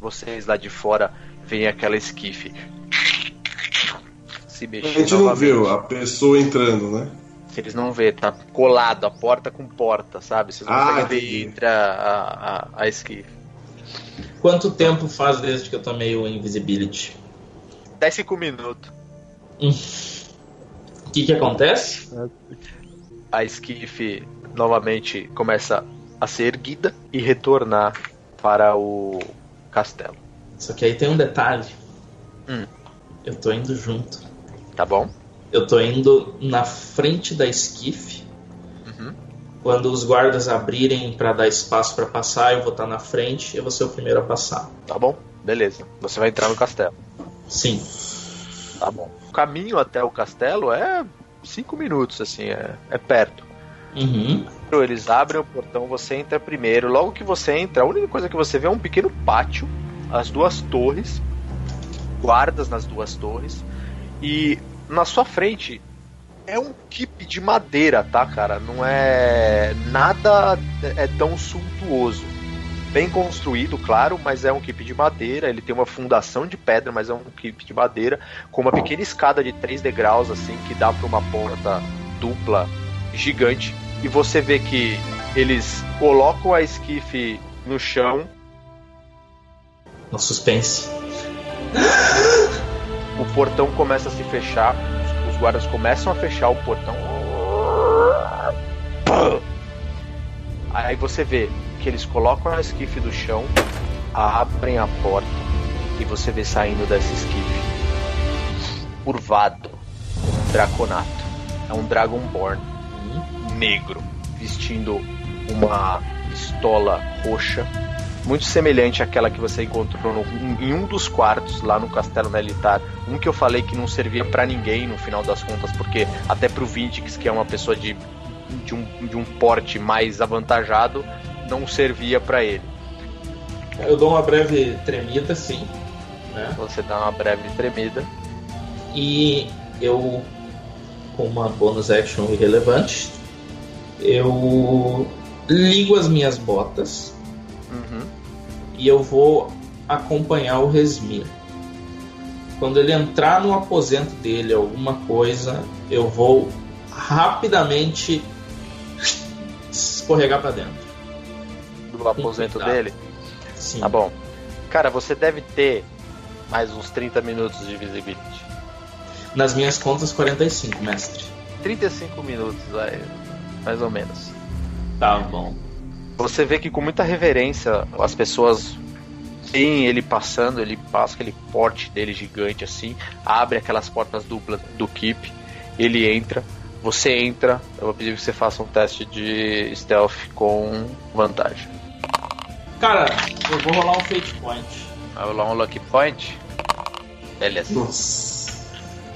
[SPEAKER 3] Vocês lá de fora veem aquela esquife se
[SPEAKER 6] A
[SPEAKER 3] mexer
[SPEAKER 6] gente não
[SPEAKER 3] novamente.
[SPEAKER 6] viu a pessoa entrando, né?
[SPEAKER 3] Vocês não vê, tá colado a porta com porta, sabe? Vocês não
[SPEAKER 6] Ah,
[SPEAKER 3] conseguem ver entre a, a, a, a esquife.
[SPEAKER 7] Quanto tempo faz desde que eu tomei o Invisibility?
[SPEAKER 3] 10 5 minutos.
[SPEAKER 7] O que que acontece?
[SPEAKER 3] A esquife novamente começa a ser erguida e retornar para o castelo.
[SPEAKER 7] Só que aí tem um detalhe.
[SPEAKER 3] Hum.
[SPEAKER 7] Eu tô indo junto.
[SPEAKER 3] Tá bom?
[SPEAKER 7] Eu tô indo na frente da esquife.
[SPEAKER 3] Uhum.
[SPEAKER 7] Quando os guardas abrirem pra dar espaço pra passar, eu vou estar na frente e eu vou ser o primeiro a passar.
[SPEAKER 3] Tá bom? Beleza. Você vai entrar no castelo.
[SPEAKER 7] Sim.
[SPEAKER 3] Tá bom. O caminho até o castelo é 5 minutos, assim, é, é perto.
[SPEAKER 7] Uhum.
[SPEAKER 2] Eles abrem o portão, você entra primeiro. Logo que você entra, a única coisa que você vê é um pequeno pátio, as duas torres, guardas nas duas torres, e na sua frente é um keep de madeira, tá, cara? Não é nada é tão suntuoso. Bem construído, claro, mas é um keep de madeira. Ele tem uma fundação de pedra, mas é um keep de madeira com uma pequena escada de três degraus assim que dá para uma porta dupla gigante. E você vê que eles colocam a esquife no chão.
[SPEAKER 7] No suspense.
[SPEAKER 2] O portão começa a se fechar. Os guardas começam a fechar o portão. Aí você vê que eles colocam a esquife do chão, abrem a porta e você vê saindo dessa esquife. Curvado. Draconato. É um Dragonborn negro, vestindo uma estola roxa, muito semelhante àquela que você encontrou no, em um dos quartos lá no Castelo Militar. Um que eu falei que não servia para ninguém no final das contas, porque até pro Vintix, que é uma pessoa de, de, um, de um porte mais avantajado, não servia para ele.
[SPEAKER 7] Eu dou uma breve tremida, sim. Né?
[SPEAKER 2] Você dá uma breve tremida.
[SPEAKER 7] E eu, com uma bonus action irrelevante, eu ligo as minhas botas
[SPEAKER 2] Uhum.
[SPEAKER 7] e eu vou acompanhar o Resmir. Quando ele entrar no aposento dele, alguma coisa, eu vou rapidamente escorregar para dentro.
[SPEAKER 2] Do aposento dele.
[SPEAKER 7] Sim.
[SPEAKER 2] Tá bom. Cara, você deve ter mais uns 30 minutos de visibility.
[SPEAKER 7] Nas minhas contas, 45, mestre.
[SPEAKER 2] 35 minutos, vai, mais ou menos.
[SPEAKER 7] Tá bom.
[SPEAKER 2] Você vê que com muita reverência as pessoas veem ele passando, ele passa aquele porte dele gigante assim, abre aquelas portas duplas do Keep, ele entra, você entra, eu vou pedir que você faça um teste de stealth com vantagem.
[SPEAKER 7] Cara, eu vou rolar um Fate Point.
[SPEAKER 2] Vai rolar um Lucky Point. Beleza.
[SPEAKER 7] Nossa.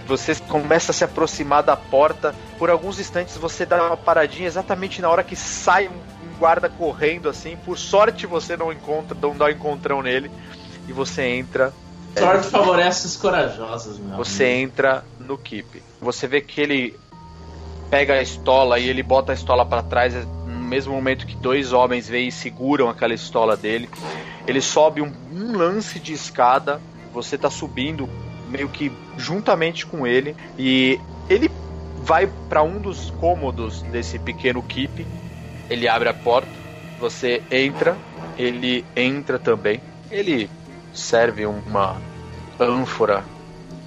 [SPEAKER 2] Você começa a se aproximar da porta. Por alguns instantes você dá uma paradinha exatamente na hora que sai um guarda correndo assim. Por sorte você não encontra, não dá um encontrão nele. E você entra.
[SPEAKER 7] Sorte favorece os corajosos, meu.
[SPEAKER 2] Você entra no keep. Você vê que ele pega a estola e ele bota a estola para trás mesmo momento que dois homens vêm e seguram aquela estola dele. Ele sobe um, um lance de escada. Você tá subindo meio que juntamente com ele e ele vai para um dos cômodos desse pequeno keep. Ele abre a porta, você entra, ele entra também. Ele serve uma ânfora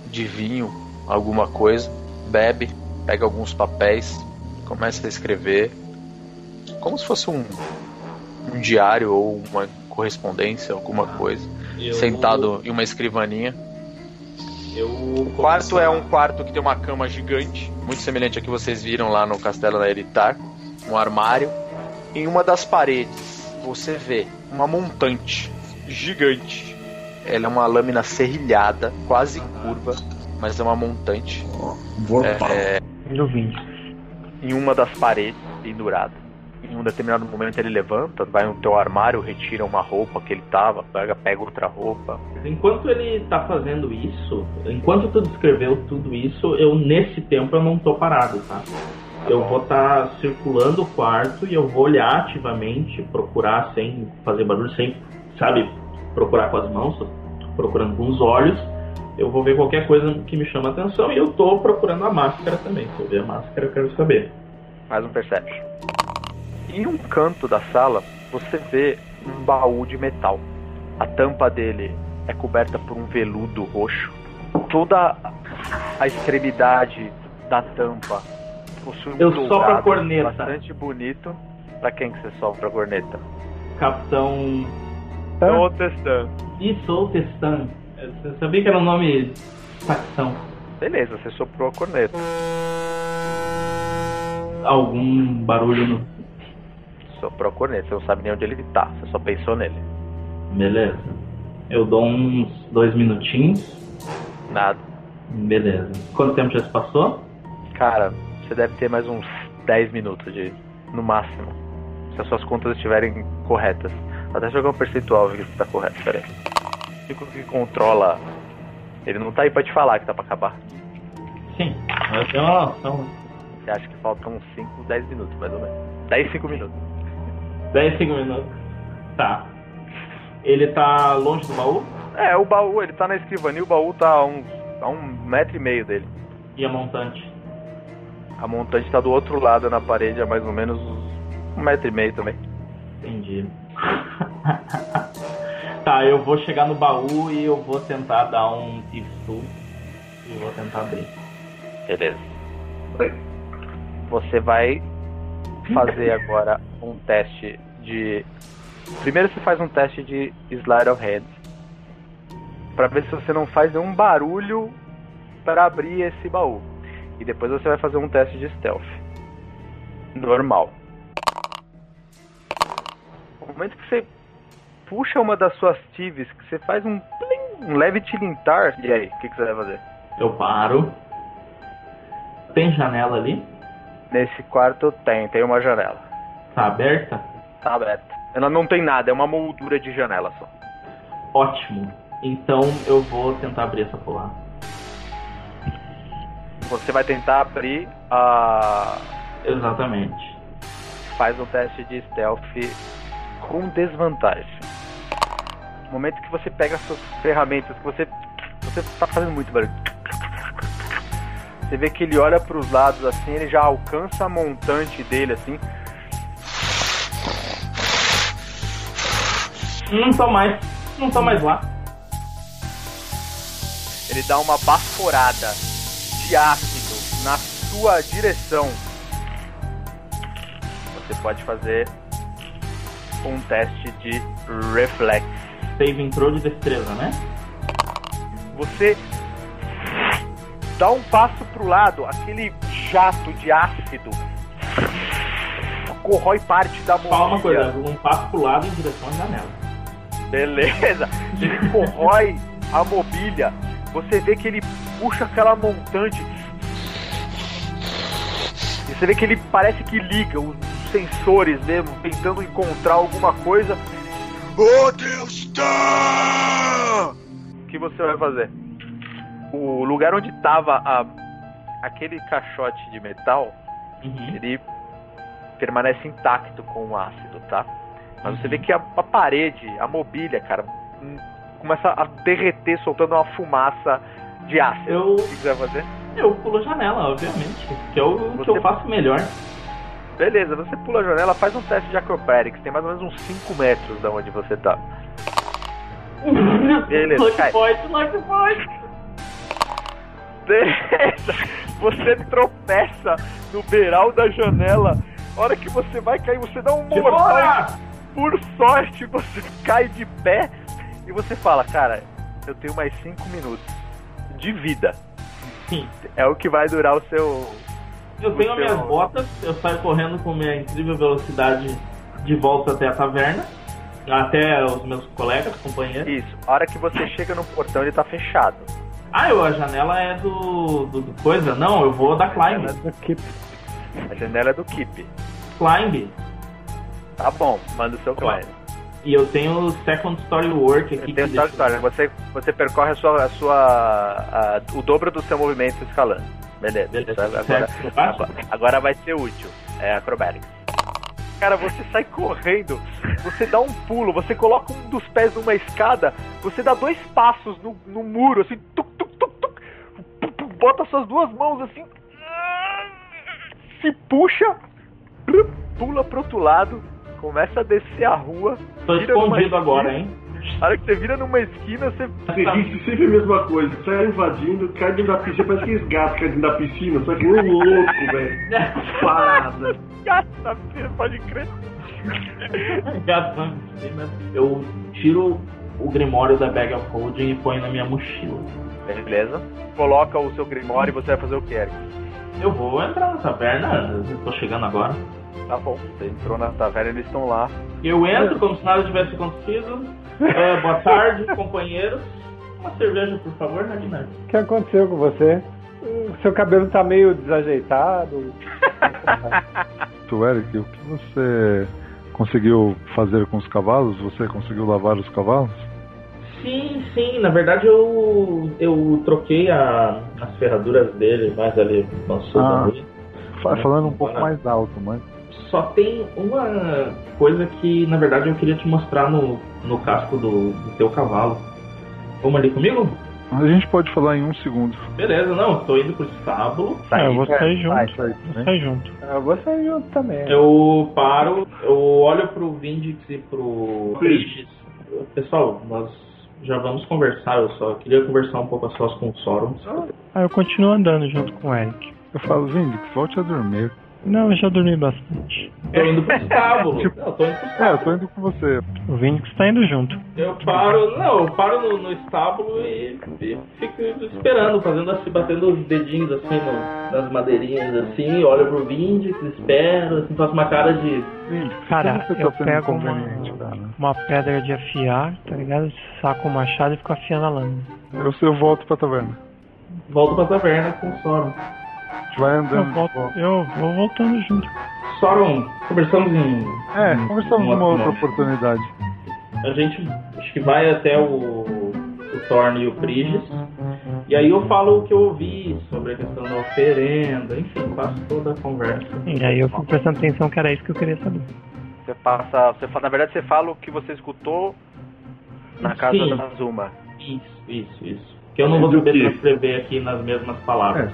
[SPEAKER 2] de vinho, alguma coisa, bebe, pega alguns papéis, começa a escrever, como se fosse um, um diário ou uma correspondência, alguma coisa,
[SPEAKER 7] Eu-
[SPEAKER 2] sentado em uma escrivaninha.
[SPEAKER 7] Eu
[SPEAKER 2] O quarto é um quarto que tem uma cama gigante, muito semelhante a que vocês viram lá no Castelo da Eritar, um armário. Em uma das paredes você vê uma montante gigante. Ela é uma lâmina serrilhada, quase curva, mas é uma montante.
[SPEAKER 6] Vorpal.
[SPEAKER 2] É,
[SPEAKER 4] 20.
[SPEAKER 2] em uma das paredes, pendurada. Em um determinado momento ele levanta, vai no teu armário, retira uma roupa que ele tava, pega, pega outra roupa.
[SPEAKER 7] Enquanto ele tá fazendo isso, enquanto tu descreveu tudo isso, eu nesse tempo eu não tô parado, tá? Eu vou estar circulando o quarto e eu vou olhar ativamente, procurar sem fazer barulho, sem, sabe, procurar com as mãos, procurando com os olhos. Eu vou ver qualquer coisa que me chama a atenção e eu tô procurando a máscara também. Se eu ver a máscara, eu quero saber.
[SPEAKER 2] Mais um perception. Em um canto da sala, você vê um baú de metal. A tampa dele é coberta por um veludo roxo. Toda a extremidade da tampa possui um
[SPEAKER 7] Eu sopro a corneta.
[SPEAKER 2] bastante bonito. Pra quem que você sopra a corneta?
[SPEAKER 7] Capitão.
[SPEAKER 2] Tô testando.
[SPEAKER 7] Isso, ou Testan. Você sabia que era um nome facção.
[SPEAKER 2] Beleza, você soprou a corneta.
[SPEAKER 7] Algum barulho no.
[SPEAKER 2] Soprou a corneta, você não sabe nem onde ele tá, você só pensou nele.
[SPEAKER 7] Beleza. Eu dou uns dois minutinhos.
[SPEAKER 2] Nada.
[SPEAKER 7] Beleza. Quanto tempo já se passou?
[SPEAKER 2] Cara, você deve ter mais uns 10 minutos de no máximo. Se as suas contas estiverem corretas. Até jogar um percentual ver se tá correto, pera aí. O único que controla. Ele não tá aí pra te falar que tá pra acabar.
[SPEAKER 7] Sim, eu tenho uma noção.
[SPEAKER 2] Você acha que faltam uns 5, 10 minutos, mais ou menos. 10, 5 minutos.
[SPEAKER 7] 10 minutos. Tá. Ele tá longe do baú?
[SPEAKER 2] É, o baú, ele tá na escrivania, o baú tá a uns, a um metro e meio dele.
[SPEAKER 7] E a montante?
[SPEAKER 2] A montante tá do outro lado na parede, a mais ou menos um metro e meio também.
[SPEAKER 7] Entendi. <laughs> tá, eu vou chegar no baú e eu vou tentar dar um tifsu e vou tentar abrir.
[SPEAKER 2] Beleza. Você vai fazer agora um teste de. Primeiro você faz um teste de Slide of Hand. Pra ver se você não faz nenhum barulho para abrir esse baú. E depois você vai fazer um teste de stealth. Normal. No momento que você puxa uma das suas tives, que você faz um, plim, um leve tilintar, e aí, o que, que você vai fazer?
[SPEAKER 7] Eu paro. Tem janela ali?
[SPEAKER 2] Nesse quarto tem, tem uma janela.
[SPEAKER 7] Tá aberta?
[SPEAKER 2] Tá aberta. Ela não tem nada, é uma moldura de janela só.
[SPEAKER 7] Ótimo. Então eu vou tentar abrir essa porra.
[SPEAKER 2] Você vai tentar abrir a.
[SPEAKER 7] Exatamente.
[SPEAKER 2] Faz um teste de stealth com desvantagem. No momento que você pega as suas ferramentas, que você. Você tá fazendo muito barulho. Você vê que ele olha para os lados assim, ele já alcança a montante dele assim.
[SPEAKER 7] Não tô mais. Não tô mais lá.
[SPEAKER 2] Ele dá uma baforada de ácido na sua direção. Você pode fazer um teste de reflex.
[SPEAKER 7] Save entrou de destreza, né?
[SPEAKER 2] Você dá um passo pro lado, aquele jato de ácido corrói parte da mobília.
[SPEAKER 7] Fala uma coisa, um passo pro lado em direção à janela.
[SPEAKER 2] Beleza. Ele corrói a mobília. Você vê que ele puxa aquela montante. E você vê que ele parece que liga os sensores mesmo, tentando encontrar alguma coisa.
[SPEAKER 1] Oh, Deus, tá!
[SPEAKER 2] O que você vai fazer? O lugar onde tava a, aquele caixote de metal,
[SPEAKER 7] Uhum.
[SPEAKER 2] ele permanece intacto com o ácido, tá? Mas você vê que a, a parede, a mobília, cara, hum, começa a derreter, soltando uma fumaça de ácido.
[SPEAKER 7] Eu-
[SPEAKER 2] O que você vai fazer?
[SPEAKER 7] Eu pulo a janela, obviamente. Que é o que
[SPEAKER 2] Você-
[SPEAKER 7] eu faço melhor.
[SPEAKER 2] Beleza, você pula a janela, faz um teste de acrobatics, tem mais ou menos uns 5 metros da onde você tá. <laughs> Beleza,
[SPEAKER 7] Lucky
[SPEAKER 2] cai.
[SPEAKER 7] point.
[SPEAKER 2] Beleza, você tropeça no beiral da janela. A hora que você vai cair, você dá um mortal. Por sorte, você <laughs> cai de pé e você fala, cara, eu tenho mais 5 minutos de vida.
[SPEAKER 7] Sim.
[SPEAKER 2] É o que vai durar o seu.
[SPEAKER 7] Eu tenho
[SPEAKER 2] o
[SPEAKER 7] as minhas
[SPEAKER 2] seu-
[SPEAKER 7] botas, eu saio correndo com minha incrível velocidade de volta até a taverna. Até os meus colegas, companheiros.
[SPEAKER 2] Isso, a hora que você chega no portão, ele tá fechado.
[SPEAKER 7] Ah, eu, a janela é do, do, do coisa? Não, eu vou da Climb.
[SPEAKER 2] A janela é do Keep.
[SPEAKER 7] Climb.
[SPEAKER 2] Tá bom, manda o seu
[SPEAKER 7] Claro.
[SPEAKER 2] climb.
[SPEAKER 7] E eu tenho o Second Story Work aqui.
[SPEAKER 2] Tem
[SPEAKER 7] deixa-
[SPEAKER 2] história, você, você percorre a sua, a sua a- o dobro do seu movimento escalando. Beleza.
[SPEAKER 7] Beleza.
[SPEAKER 2] Agora,
[SPEAKER 7] Certo.
[SPEAKER 2] agora, agora vai ser útil. É acrobatics. Cara, você sai correndo, você dá um pulo, você coloca um dos pés numa escada, você dá dois passos no, no muro, assim, tuc, tuc, tuc, tuc, bota suas duas mãos assim, se puxa, pula pro outro lado, começa a descer a rua.
[SPEAKER 7] Tô escondido agora, hein?
[SPEAKER 2] A hora que você vira numa esquina, você.
[SPEAKER 6] Você disse sempre a mesma coisa. Sai invadindo, cai dentro da piscina, parece aqueles gatos que caem dentro da piscina, só que um louco, velho. Parada. <laughs>
[SPEAKER 2] Gata, você pode crer.
[SPEAKER 7] Gato na piscina. Eu tiro o Grimório da Bag of Holding e ponho na minha mochila.
[SPEAKER 2] Beleza. Coloca o seu Grimório e você vai fazer o que, Eric?
[SPEAKER 7] Eu vou entrar na taverna, eu tô chegando agora.
[SPEAKER 2] Tá bom, você entrou na taverna eles estão lá.
[SPEAKER 7] Eu entro como se nada tivesse acontecido. É, boa <laughs> tarde, companheiros. Uma cerveja, por favor, Ragnar.
[SPEAKER 8] O que aconteceu com você? O seu cabelo tá meio desajeitado. <laughs>
[SPEAKER 5] garoto, Eric, o que você conseguiu fazer com os cavalos? Você conseguiu lavar os cavalos?
[SPEAKER 7] Sim, sim, na verdade eu, eu troquei a, as ferraduras dele mais ali no sul da
[SPEAKER 5] Ah. Falando um pouco mais alto, mas.
[SPEAKER 7] Só tem uma coisa que na verdade eu queria te mostrar no, no casco do, do teu cavalo. Vamos ali comigo?
[SPEAKER 5] A gente pode falar em um segundo.
[SPEAKER 7] Beleza, não, tô indo pro estábulo.
[SPEAKER 4] É, eu vou sair junto.
[SPEAKER 5] Vai, vai,
[SPEAKER 4] Vou sair junto.
[SPEAKER 8] Eu vou sair junto também.
[SPEAKER 7] Eu paro, eu olho pro Vindix e pro Prigis. Pessoal, nós já vamos conversar, eu só queria conversar um pouco a sós com o Sorum.
[SPEAKER 4] Ah, eu continuo andando junto com o Eric.
[SPEAKER 5] Eu falo, Vindix, volte a dormir.
[SPEAKER 4] Não, eu já dormi bastante.
[SPEAKER 7] Tô indo pro <laughs> estábulo. Não, eu tô indo pro
[SPEAKER 5] É, eu
[SPEAKER 7] estábulo.
[SPEAKER 5] tô indo com você.
[SPEAKER 4] O Vinix tá indo junto.
[SPEAKER 7] Eu paro, não, eu paro no, no estábulo e, e fico esperando, fazendo assim, batendo os dedinhos assim no- nas madeirinhas assim, olho pro Vindix, espero, assim, faço uma cara de.
[SPEAKER 5] Vindix,
[SPEAKER 4] Cara, eu
[SPEAKER 5] tá sendo
[SPEAKER 4] pego uma,
[SPEAKER 5] cara?
[SPEAKER 4] uma pedra de afiar, tá ligado? Saco o machado e fico afiando a lâmina.
[SPEAKER 5] Eu, eu volto pra taverna.
[SPEAKER 7] Volto pra taverna com o
[SPEAKER 5] Vai
[SPEAKER 4] Eu, volto, eu vou voltando junto.
[SPEAKER 7] Sorum, conversamos em.
[SPEAKER 5] É, conversamos
[SPEAKER 7] Um
[SPEAKER 5] numa outra
[SPEAKER 7] outro
[SPEAKER 5] oportunidade.
[SPEAKER 7] A gente acho que vai até o, o Thorne e o Prigis. E aí eu falo o que eu ouvi sobre a questão da oferenda, enfim, faço toda a conversa.
[SPEAKER 4] E aí eu fico prestando atenção que era isso que eu queria saber.
[SPEAKER 2] Você passa. Você, fala- na verdade, você fala o que você escutou na casa
[SPEAKER 7] Sim.
[SPEAKER 2] da Zuma.
[SPEAKER 7] Isso, isso, isso. Que eu não vou saber
[SPEAKER 6] quê?
[SPEAKER 7] transcrever aqui nas mesmas palavras.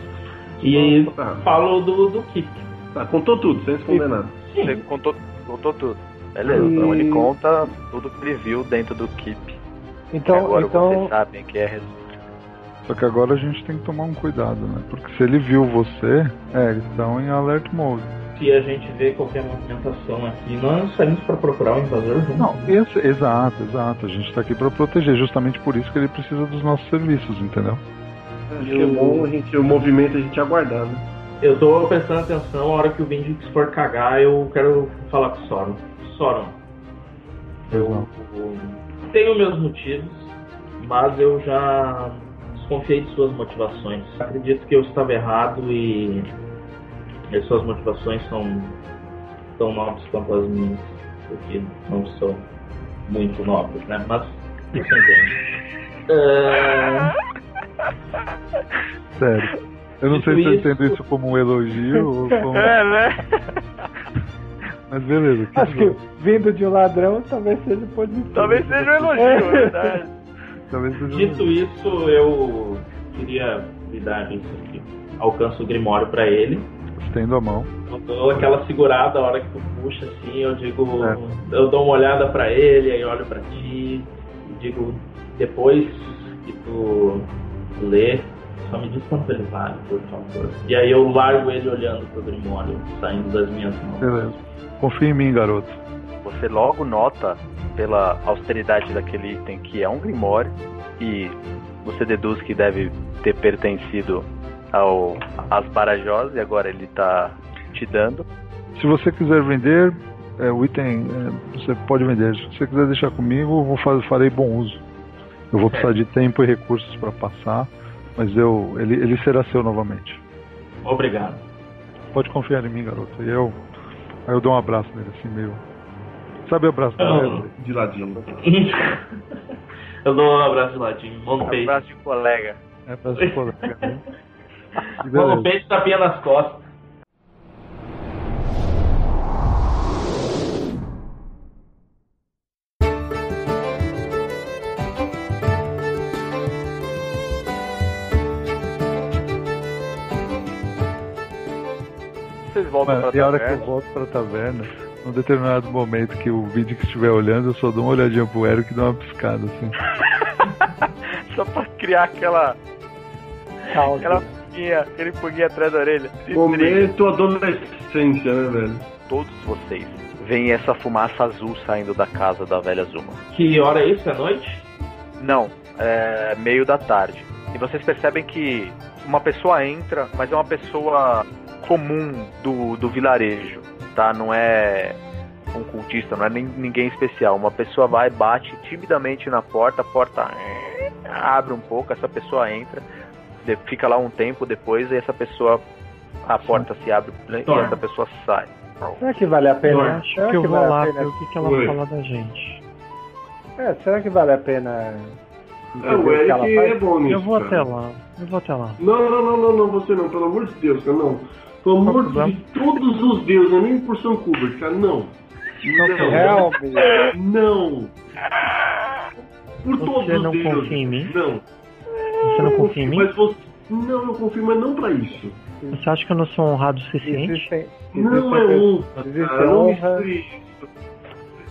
[SPEAKER 7] E aí
[SPEAKER 6] Tá.
[SPEAKER 7] falo do, do Kip.
[SPEAKER 6] Tá, contou tudo, sem esconder nada.
[SPEAKER 2] Você contou, contou tudo. Beleza, então ele conta tudo que ele viu dentro do Keep.
[SPEAKER 8] Então,
[SPEAKER 2] Agora
[SPEAKER 8] então
[SPEAKER 2] vocês sabem que é resumo.
[SPEAKER 5] Só que agora a gente tem que tomar um cuidado, né? Porque se ele viu você, é, eles estão em alert mode.
[SPEAKER 7] Se a gente vê qualquer movimentação aqui, nós saímos para procurar o invasor junto.
[SPEAKER 5] Não, esse, exato, exato. A gente tá aqui pra proteger. Justamente por isso que ele precisa dos nossos serviços, entendeu?
[SPEAKER 6] Acho que é bom a gente, o movimento a gente aguardar, né?
[SPEAKER 7] Eu tô prestando atenção, a hora que o Vindix for cagar, eu quero falar com o Sorum. Sorum, eu, eu tenho meus motivos, mas eu já desconfiei de suas motivações. Acredito que eu estava errado e as suas motivações são tão nobres quanto as minhas, porque não são muito nobres, né? Mas você entende. É, <laughs>
[SPEAKER 5] Sério. Eu não sei se eu entendo
[SPEAKER 7] isso-
[SPEAKER 5] como um elogio ou <laughs> como.
[SPEAKER 2] É, né?
[SPEAKER 5] Mas beleza. que
[SPEAKER 8] acho que vindo de um ladrão talvez seja positivo.
[SPEAKER 2] Talvez seja um elogio, é verdade.
[SPEAKER 5] Talvez seja um
[SPEAKER 7] Dito isso, eu queria lhe dar isso aqui. Alcanço o Grimório pra ele.
[SPEAKER 5] Estendo a mão.
[SPEAKER 7] Eu dou aquela segurada a hora que tu puxa assim, eu digo.
[SPEAKER 5] É.
[SPEAKER 7] Eu dou uma olhada pra ele, aí olho pra ti e digo, depois que tu lê, só me diz quanto ele vale, por favor. E aí eu largo ele olhando pro Grimório, saindo das minhas mãos.
[SPEAKER 5] Beleza. Confia em mim, garoto.
[SPEAKER 2] Você logo nota, pela austeridade daquele item, que é um Grimório, e você deduz que deve ter pertencido ao às Barajós, e agora ele tá te dando.
[SPEAKER 5] Se você quiser vender, é, o item é, você pode vender. Se você quiser deixar comigo, eu vou fa- farei bom uso. Eu vou precisar de tempo e recursos para passar, mas eu ele, ele será seu novamente.
[SPEAKER 7] Obrigado.
[SPEAKER 5] Pode confiar em mim, garoto. E eu, aí eu dou um abraço nele assim meio. Sabe o abraço
[SPEAKER 7] Não.
[SPEAKER 5] leve?
[SPEAKER 6] De ladinho. <laughs>
[SPEAKER 7] eu dou um abraço de ladinho, mão.
[SPEAKER 2] Abraço de colega.
[SPEAKER 5] É pra sua colega, né? <laughs>
[SPEAKER 7] Mão no peito, tapinha nas costas.
[SPEAKER 2] Voltam
[SPEAKER 5] Mano,
[SPEAKER 2] pra
[SPEAKER 5] e a hora que eu volto pra taverna, num determinado momento que o vídeo que estiver olhando, eu só dou uma olhadinha pro Eric e dou uma piscada assim. <laughs>
[SPEAKER 2] Só pra criar aquela,
[SPEAKER 8] Calma.
[SPEAKER 2] aquela pulguinha, aquele pulguinho atrás da orelha.
[SPEAKER 6] Momento adolescência, né, velho?
[SPEAKER 2] Todos vocês veem essa fumaça azul saindo da casa da velha Zuma.
[SPEAKER 7] Que hora é isso? É noite?
[SPEAKER 2] Não, é meio da tarde. E vocês percebem que uma pessoa entra, mas é uma pessoa comum do, do vilarejo, tá? Não é um cultista, não é nem, ninguém especial. Uma pessoa vai, bate timidamente na porta, a porta eh, abre um pouco, essa pessoa entra, fica lá um tempo depois e essa pessoa, a porta se abre e
[SPEAKER 7] Torna.
[SPEAKER 2] essa pessoa sai.
[SPEAKER 8] Será que vale a pena?
[SPEAKER 4] acho
[SPEAKER 8] será
[SPEAKER 4] que eu vou
[SPEAKER 8] vale a
[SPEAKER 4] lá
[SPEAKER 8] pena?
[SPEAKER 4] ver o que, que ela
[SPEAKER 6] Oi.
[SPEAKER 4] fala da gente.
[SPEAKER 8] É, será que vale a pena?
[SPEAKER 6] É, o
[SPEAKER 8] que
[SPEAKER 6] Eric
[SPEAKER 8] faz?
[SPEAKER 6] é bom nisso.
[SPEAKER 4] Eu vou
[SPEAKER 6] cara.
[SPEAKER 4] até lá. Eu vou até lá.
[SPEAKER 6] Não, não, não, não, não, você não, pelo amor de Deus, cara, não. Amor
[SPEAKER 4] problema?
[SPEAKER 6] de todos os deuses, não é nem por São Kubrick, cara, não. Não. Não. Por
[SPEAKER 4] Você
[SPEAKER 6] todos
[SPEAKER 4] não
[SPEAKER 6] os deuses.
[SPEAKER 4] confia em mim?
[SPEAKER 6] Não.
[SPEAKER 4] Você não confia em mim?
[SPEAKER 6] Mas você... Não, eu confio, mas não pra isso.
[SPEAKER 4] Você acha que eu não sou honrado o suficiente?
[SPEAKER 8] Existem,
[SPEAKER 6] Não é honra, cara, não
[SPEAKER 8] honra.
[SPEAKER 6] misture isso.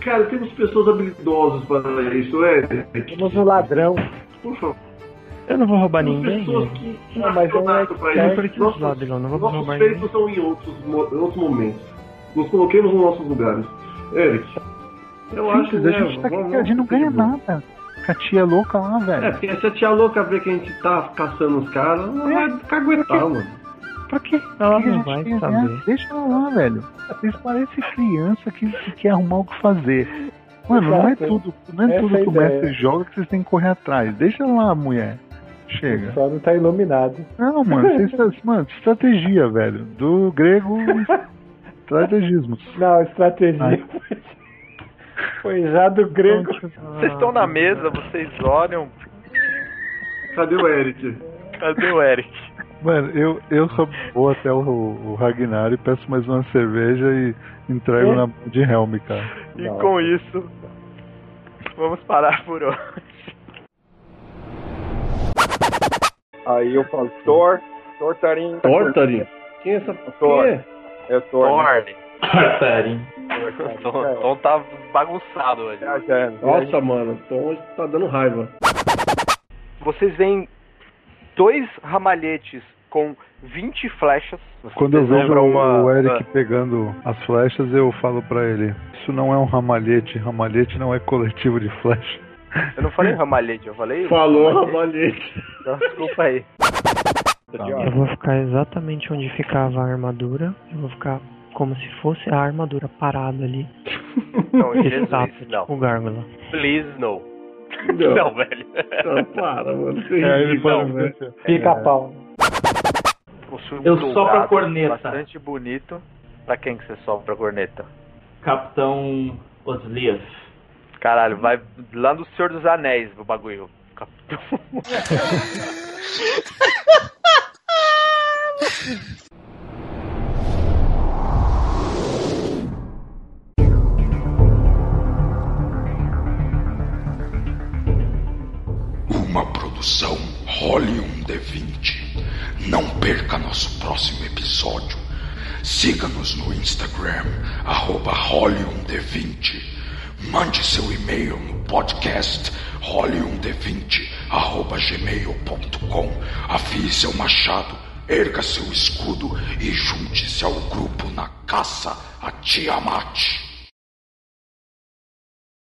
[SPEAKER 6] Cara, temos pessoas habilidosas para isso, é.
[SPEAKER 8] temos um ladrão.
[SPEAKER 6] Por favor.
[SPEAKER 4] Eu não vou roubar
[SPEAKER 6] Temos
[SPEAKER 4] ninguém.
[SPEAKER 6] pessoas que
[SPEAKER 8] Não, mas não é
[SPEAKER 6] pra
[SPEAKER 4] Eu não
[SPEAKER 6] isso.
[SPEAKER 4] preciso
[SPEAKER 6] Nossos-
[SPEAKER 4] Bilão. Não vou
[SPEAKER 6] Nossos
[SPEAKER 4] roubar
[SPEAKER 6] feitos
[SPEAKER 4] ninguém.
[SPEAKER 6] são em outros, em outros momentos. Nos coloquemos nos nossos lugares. Eric, eu acho que
[SPEAKER 5] a gente tá aqui, a gente não ganha nada. Com a tia louca lá,
[SPEAKER 6] É,
[SPEAKER 5] velho.
[SPEAKER 6] porque se a tia louca ver que a gente tá caçando os caras, ela vai caguetar, mano.
[SPEAKER 5] Pra quê?
[SPEAKER 4] Ela
[SPEAKER 5] Que
[SPEAKER 4] não
[SPEAKER 5] gente
[SPEAKER 4] vai
[SPEAKER 5] quer
[SPEAKER 4] saber.
[SPEAKER 5] ganhar? Deixa ela lá, velho. Vocês parecem criança que, que quer arrumar o que fazer. Mano, não é
[SPEAKER 8] Exato.
[SPEAKER 5] tudo, não é
[SPEAKER 8] Essa
[SPEAKER 5] tudo
[SPEAKER 8] é
[SPEAKER 5] que o
[SPEAKER 8] ideia.
[SPEAKER 5] mestre joga que vocês têm que correr atrás. Deixa lá, mulher. Chega.
[SPEAKER 8] Só não tá iluminado.
[SPEAKER 5] Não, mano, mano, estratégia, velho. Do grego, <laughs> estrategismo.
[SPEAKER 8] Não, estratégia.
[SPEAKER 5] Ai.
[SPEAKER 8] Foi já do grego.
[SPEAKER 3] Vocês estão na mesa, vocês olham.
[SPEAKER 6] Cadê o Eric?
[SPEAKER 3] Cadê o Eric?
[SPEAKER 5] Mano, eu, eu só vou até o, o Ragnar e peço mais uma cerveja e entrego
[SPEAKER 8] É?
[SPEAKER 5] na mão de Helm, cara.
[SPEAKER 3] E
[SPEAKER 8] Não.
[SPEAKER 3] com isso, vamos parar por hoje.
[SPEAKER 11] Aí eu falo, Thor, Thor Tarim.
[SPEAKER 6] Tortarin? Quem é essa
[SPEAKER 11] Thor.
[SPEAKER 6] É?
[SPEAKER 11] É o Thor. né?
[SPEAKER 3] Torne.
[SPEAKER 7] Sério.
[SPEAKER 3] O Tom, Tom tá bagunçado hoje.
[SPEAKER 11] Viajando.
[SPEAKER 6] Nossa, mano, o Tom tá dando raiva.
[SPEAKER 2] Vocês veem dois ramalhetes com 20 flechas. Vocês
[SPEAKER 5] Quando eu vejo
[SPEAKER 2] lembram
[SPEAKER 5] o
[SPEAKER 2] uma-
[SPEAKER 5] Eric pegando as flechas, eu falo pra ele: Isso não é um ramalhete, ramalhete não é coletivo de flecha.
[SPEAKER 2] Eu não falei ramalhete, eu falei.
[SPEAKER 6] Falou, ramalhete.
[SPEAKER 2] Então, desculpa aí.
[SPEAKER 4] Eu vou ficar exatamente onde ficava a armadura. Eu vou ficar como se fosse a armadura parada ali.
[SPEAKER 2] Não, Jesus,
[SPEAKER 4] Exato,
[SPEAKER 2] não.
[SPEAKER 4] tipo gárgula.
[SPEAKER 2] Please, no.
[SPEAKER 6] Não,
[SPEAKER 2] Não, velho.
[SPEAKER 6] não, para, mano. Isso é
[SPEAKER 5] É, ele
[SPEAKER 6] ridículo,
[SPEAKER 5] fala,
[SPEAKER 6] velho.
[SPEAKER 8] Pica pau.
[SPEAKER 7] Eu sopro a corneta.
[SPEAKER 2] Bastante bonito. Pra quem que você sopra a corneta?
[SPEAKER 7] Capitão Osliev.
[SPEAKER 2] Caralho, vai lá no Senhor dos Anéis o bagulho.
[SPEAKER 1] Uma produção Role um D20. Não perca nosso próximo episódio. Siga-nos no Instagram, arroba Role um D20. Mande seu e-mail no podcast role1d20 arroba gmail.com. Afie seu machado, erga seu escudo e junte-se ao grupo na caça a Tiamat.